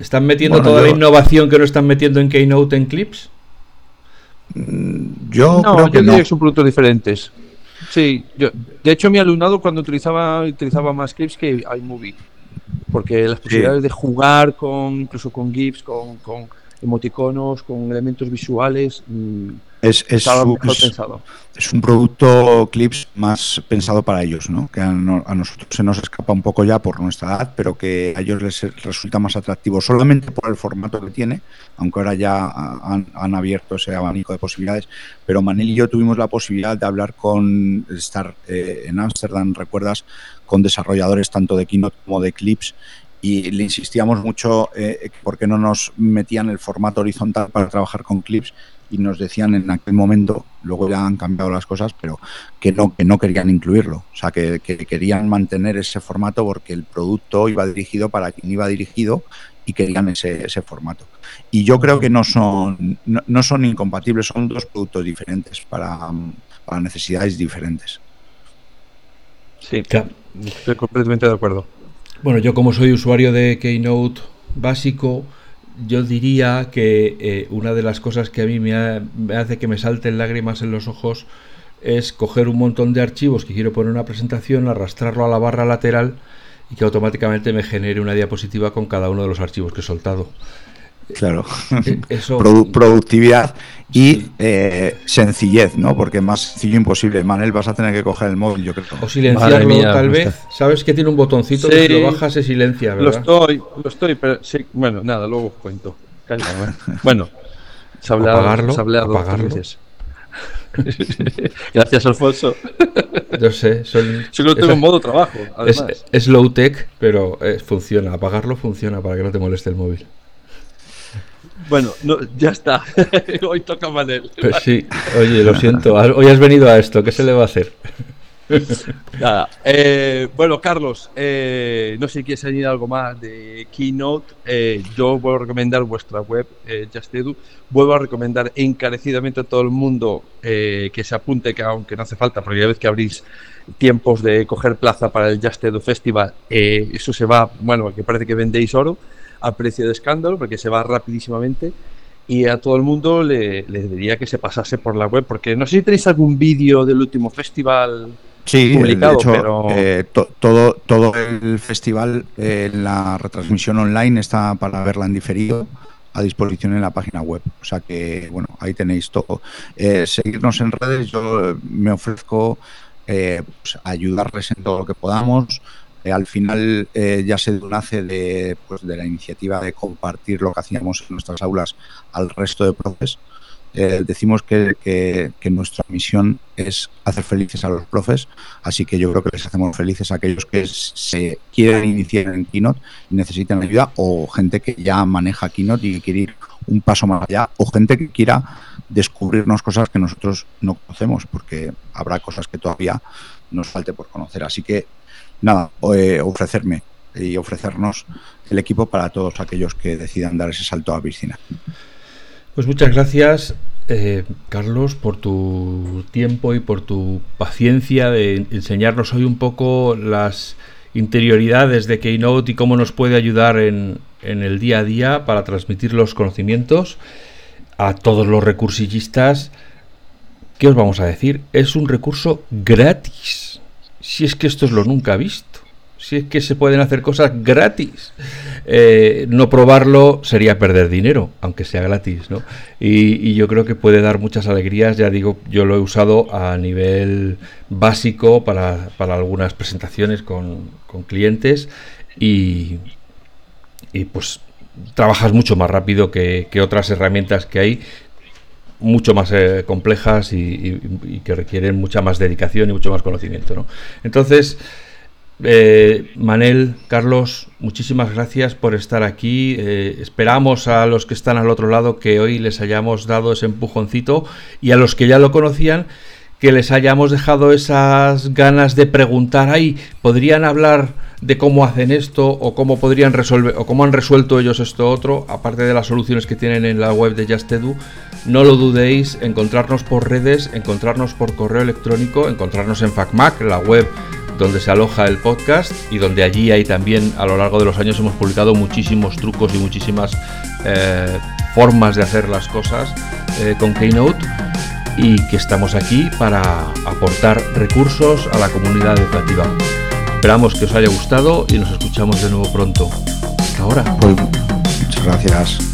¿Están metiendo toda la innovación que no están metiendo en Keynote en Clips? Yo no, creo que yo que son productos diferentes. Sí, yo, de hecho mi alumnado cuando utilizaba utilizaba más Clips que iMovie, porque las posibilidades de jugar con incluso con GIFs, con, con emoticonos, con elementos visuales, mm, es, es, es, un producto Clips más pensado para ellos, ¿no? que a, nosotros se nos escapa un poco ya por nuestra edad, pero que a ellos les resulta más atractivo solamente por el formato que tiene, aunque ahora ya han, abierto ese abanico de posibilidades. Pero Manel y yo tuvimos la posibilidad de hablar con, estar eh, en Ámsterdam, recuerdas, con desarrolladores tanto de Keynote como de Clips y le insistíamos mucho eh, porque no nos metían el formato horizontal para trabajar con clips y nos decían en aquel momento, luego ya han cambiado las cosas, pero que no, que no querían incluirlo, o sea, que, querían mantener ese formato porque el producto iba dirigido para quien iba dirigido y querían ese, ese formato. Y yo creo que no son, no, son incompatibles, son dos productos diferentes para, para necesidades diferentes. Sí, estoy completamente de acuerdo. Bueno, yo como soy usuario de Keynote básico, yo diría que eh, una de las cosas que a mí me, hace que me salten lágrimas en los ojos es coger un montón de archivos que quiero poner en una presentación, arrastrarlo a la barra lateral y que automáticamente me genere una diapositiva con cada uno de los archivos que he soltado. Claro. Eh, eso... productividad y eh, sencillez, ¿no? Porque más sencillo imposible. Manel, vas a tener que coger el móvil, yo creo. O silenciarlo, tal vez. Sabes que tiene un botoncito que si lo bajas se silencia, ¿verdad? Lo estoy, lo estoy, pero sí, bueno, nada, luego cuento. bueno, se ha hablado, se apagarlo. Gracias, Alfonso. Yo sé, son, Yo lo tengo en modo trabajo. Es, es, low tech, pero eh, funciona. Apagarlo funciona para que no te moleste el móvil. Bueno, no, ya está. Hoy toca Manel. Pues sí, oye, lo siento. Hoy has venido a esto. ¿Qué se le va a hacer? Nada. Eh, bueno, Carlos, eh, no sé si quieres añadir algo más de Keynote. Eh, yo vuelvo a recomendar vuestra web, Justedu. Vuelvo a recomendar encarecidamente a todo el mundo que se apunte, que aunque no hace falta, porque ya vez que abrís tiempos de coger plaza para el Justedu Festival, eso se va, bueno, que parece que vendéis oro a precio de escándalo porque se va rapidísimamente y a todo el mundo le, diría que se pasase por la web porque no sé si tenéis algún vídeo del último festival sí, publicado, pero... Eh, todo, todo el festival, eh, la retransmisión online está para verla en diferido a disposición en la página web. O sea que, bueno, ahí tenéis todo. Eh, seguirnos en redes, yo me ofrezco pues, ayudarles en todo lo que podamos. Eh, al final eh, ya se nace de, pues, de la iniciativa de compartir lo que hacíamos en nuestras aulas al resto de profes. Eh, decimos que, nuestra misión es hacer felices a los profes, así que yo creo que les hacemos felices a aquellos que se quieren iniciar en Keynote y necesitan ayuda, o gente que ya maneja Keynote y quiere ir un paso más allá, o gente que quiera descubrirnos cosas que nosotros no conocemos, porque habrá cosas que todavía nos falte por conocer. Así que nada, eh, ofrecerme y ofrecernos el equipo para todos aquellos que decidan dar ese salto a piscina. Pues muchas gracias, eh, Carlos, por tu tiempo y por tu paciencia de enseñarnos hoy un poco las interioridades de Keynote y cómo nos puede ayudar en, en el día a día para transmitir los conocimientos a todos los recursillistas ¿qué os vamos a decir? Es un recurso gratis. Si es que esto es lo nunca visto. Si es que se pueden hacer cosas gratis. Eh, no probarlo sería perder dinero, aunque sea gratis, ¿no? Y, yo creo que puede dar muchas alegrías, ya digo, yo lo he usado a nivel básico para, algunas presentaciones con, clientes y, y, pues trabajas mucho más rápido que, otras herramientas que hay mucho más eh, complejas y, que requieren mucha más dedicación y mucho más conocimiento. ¿no? Entonces, eh, Manel, Carlos, muchísimas gracias por estar aquí. Eh, esperamos a los que están al otro lado que hoy les hayamos dado ese empujoncito y a los que ya lo conocían que les hayamos dejado esas ganas de preguntar, ahí podrían hablar de cómo hacen esto o cómo podrían resolver o cómo han resuelto ellos esto otro, aparte de las soluciones que tienen en la web de Justedu, no lo dudéis, encontrarnos por redes, encontrarnos por correo electrónico, encontrarnos en FacMac, la web donde se aloja el podcast y donde allí hay también a lo largo de los años hemos publicado muchísimos trucos y muchísimas eh, formas de hacer las cosas eh, con Keynote y que estamos aquí para aportar recursos a la comunidad educativa. Esperamos que os haya gustado y nos escuchamos de nuevo pronto. Hasta ahora. Muchas gracias.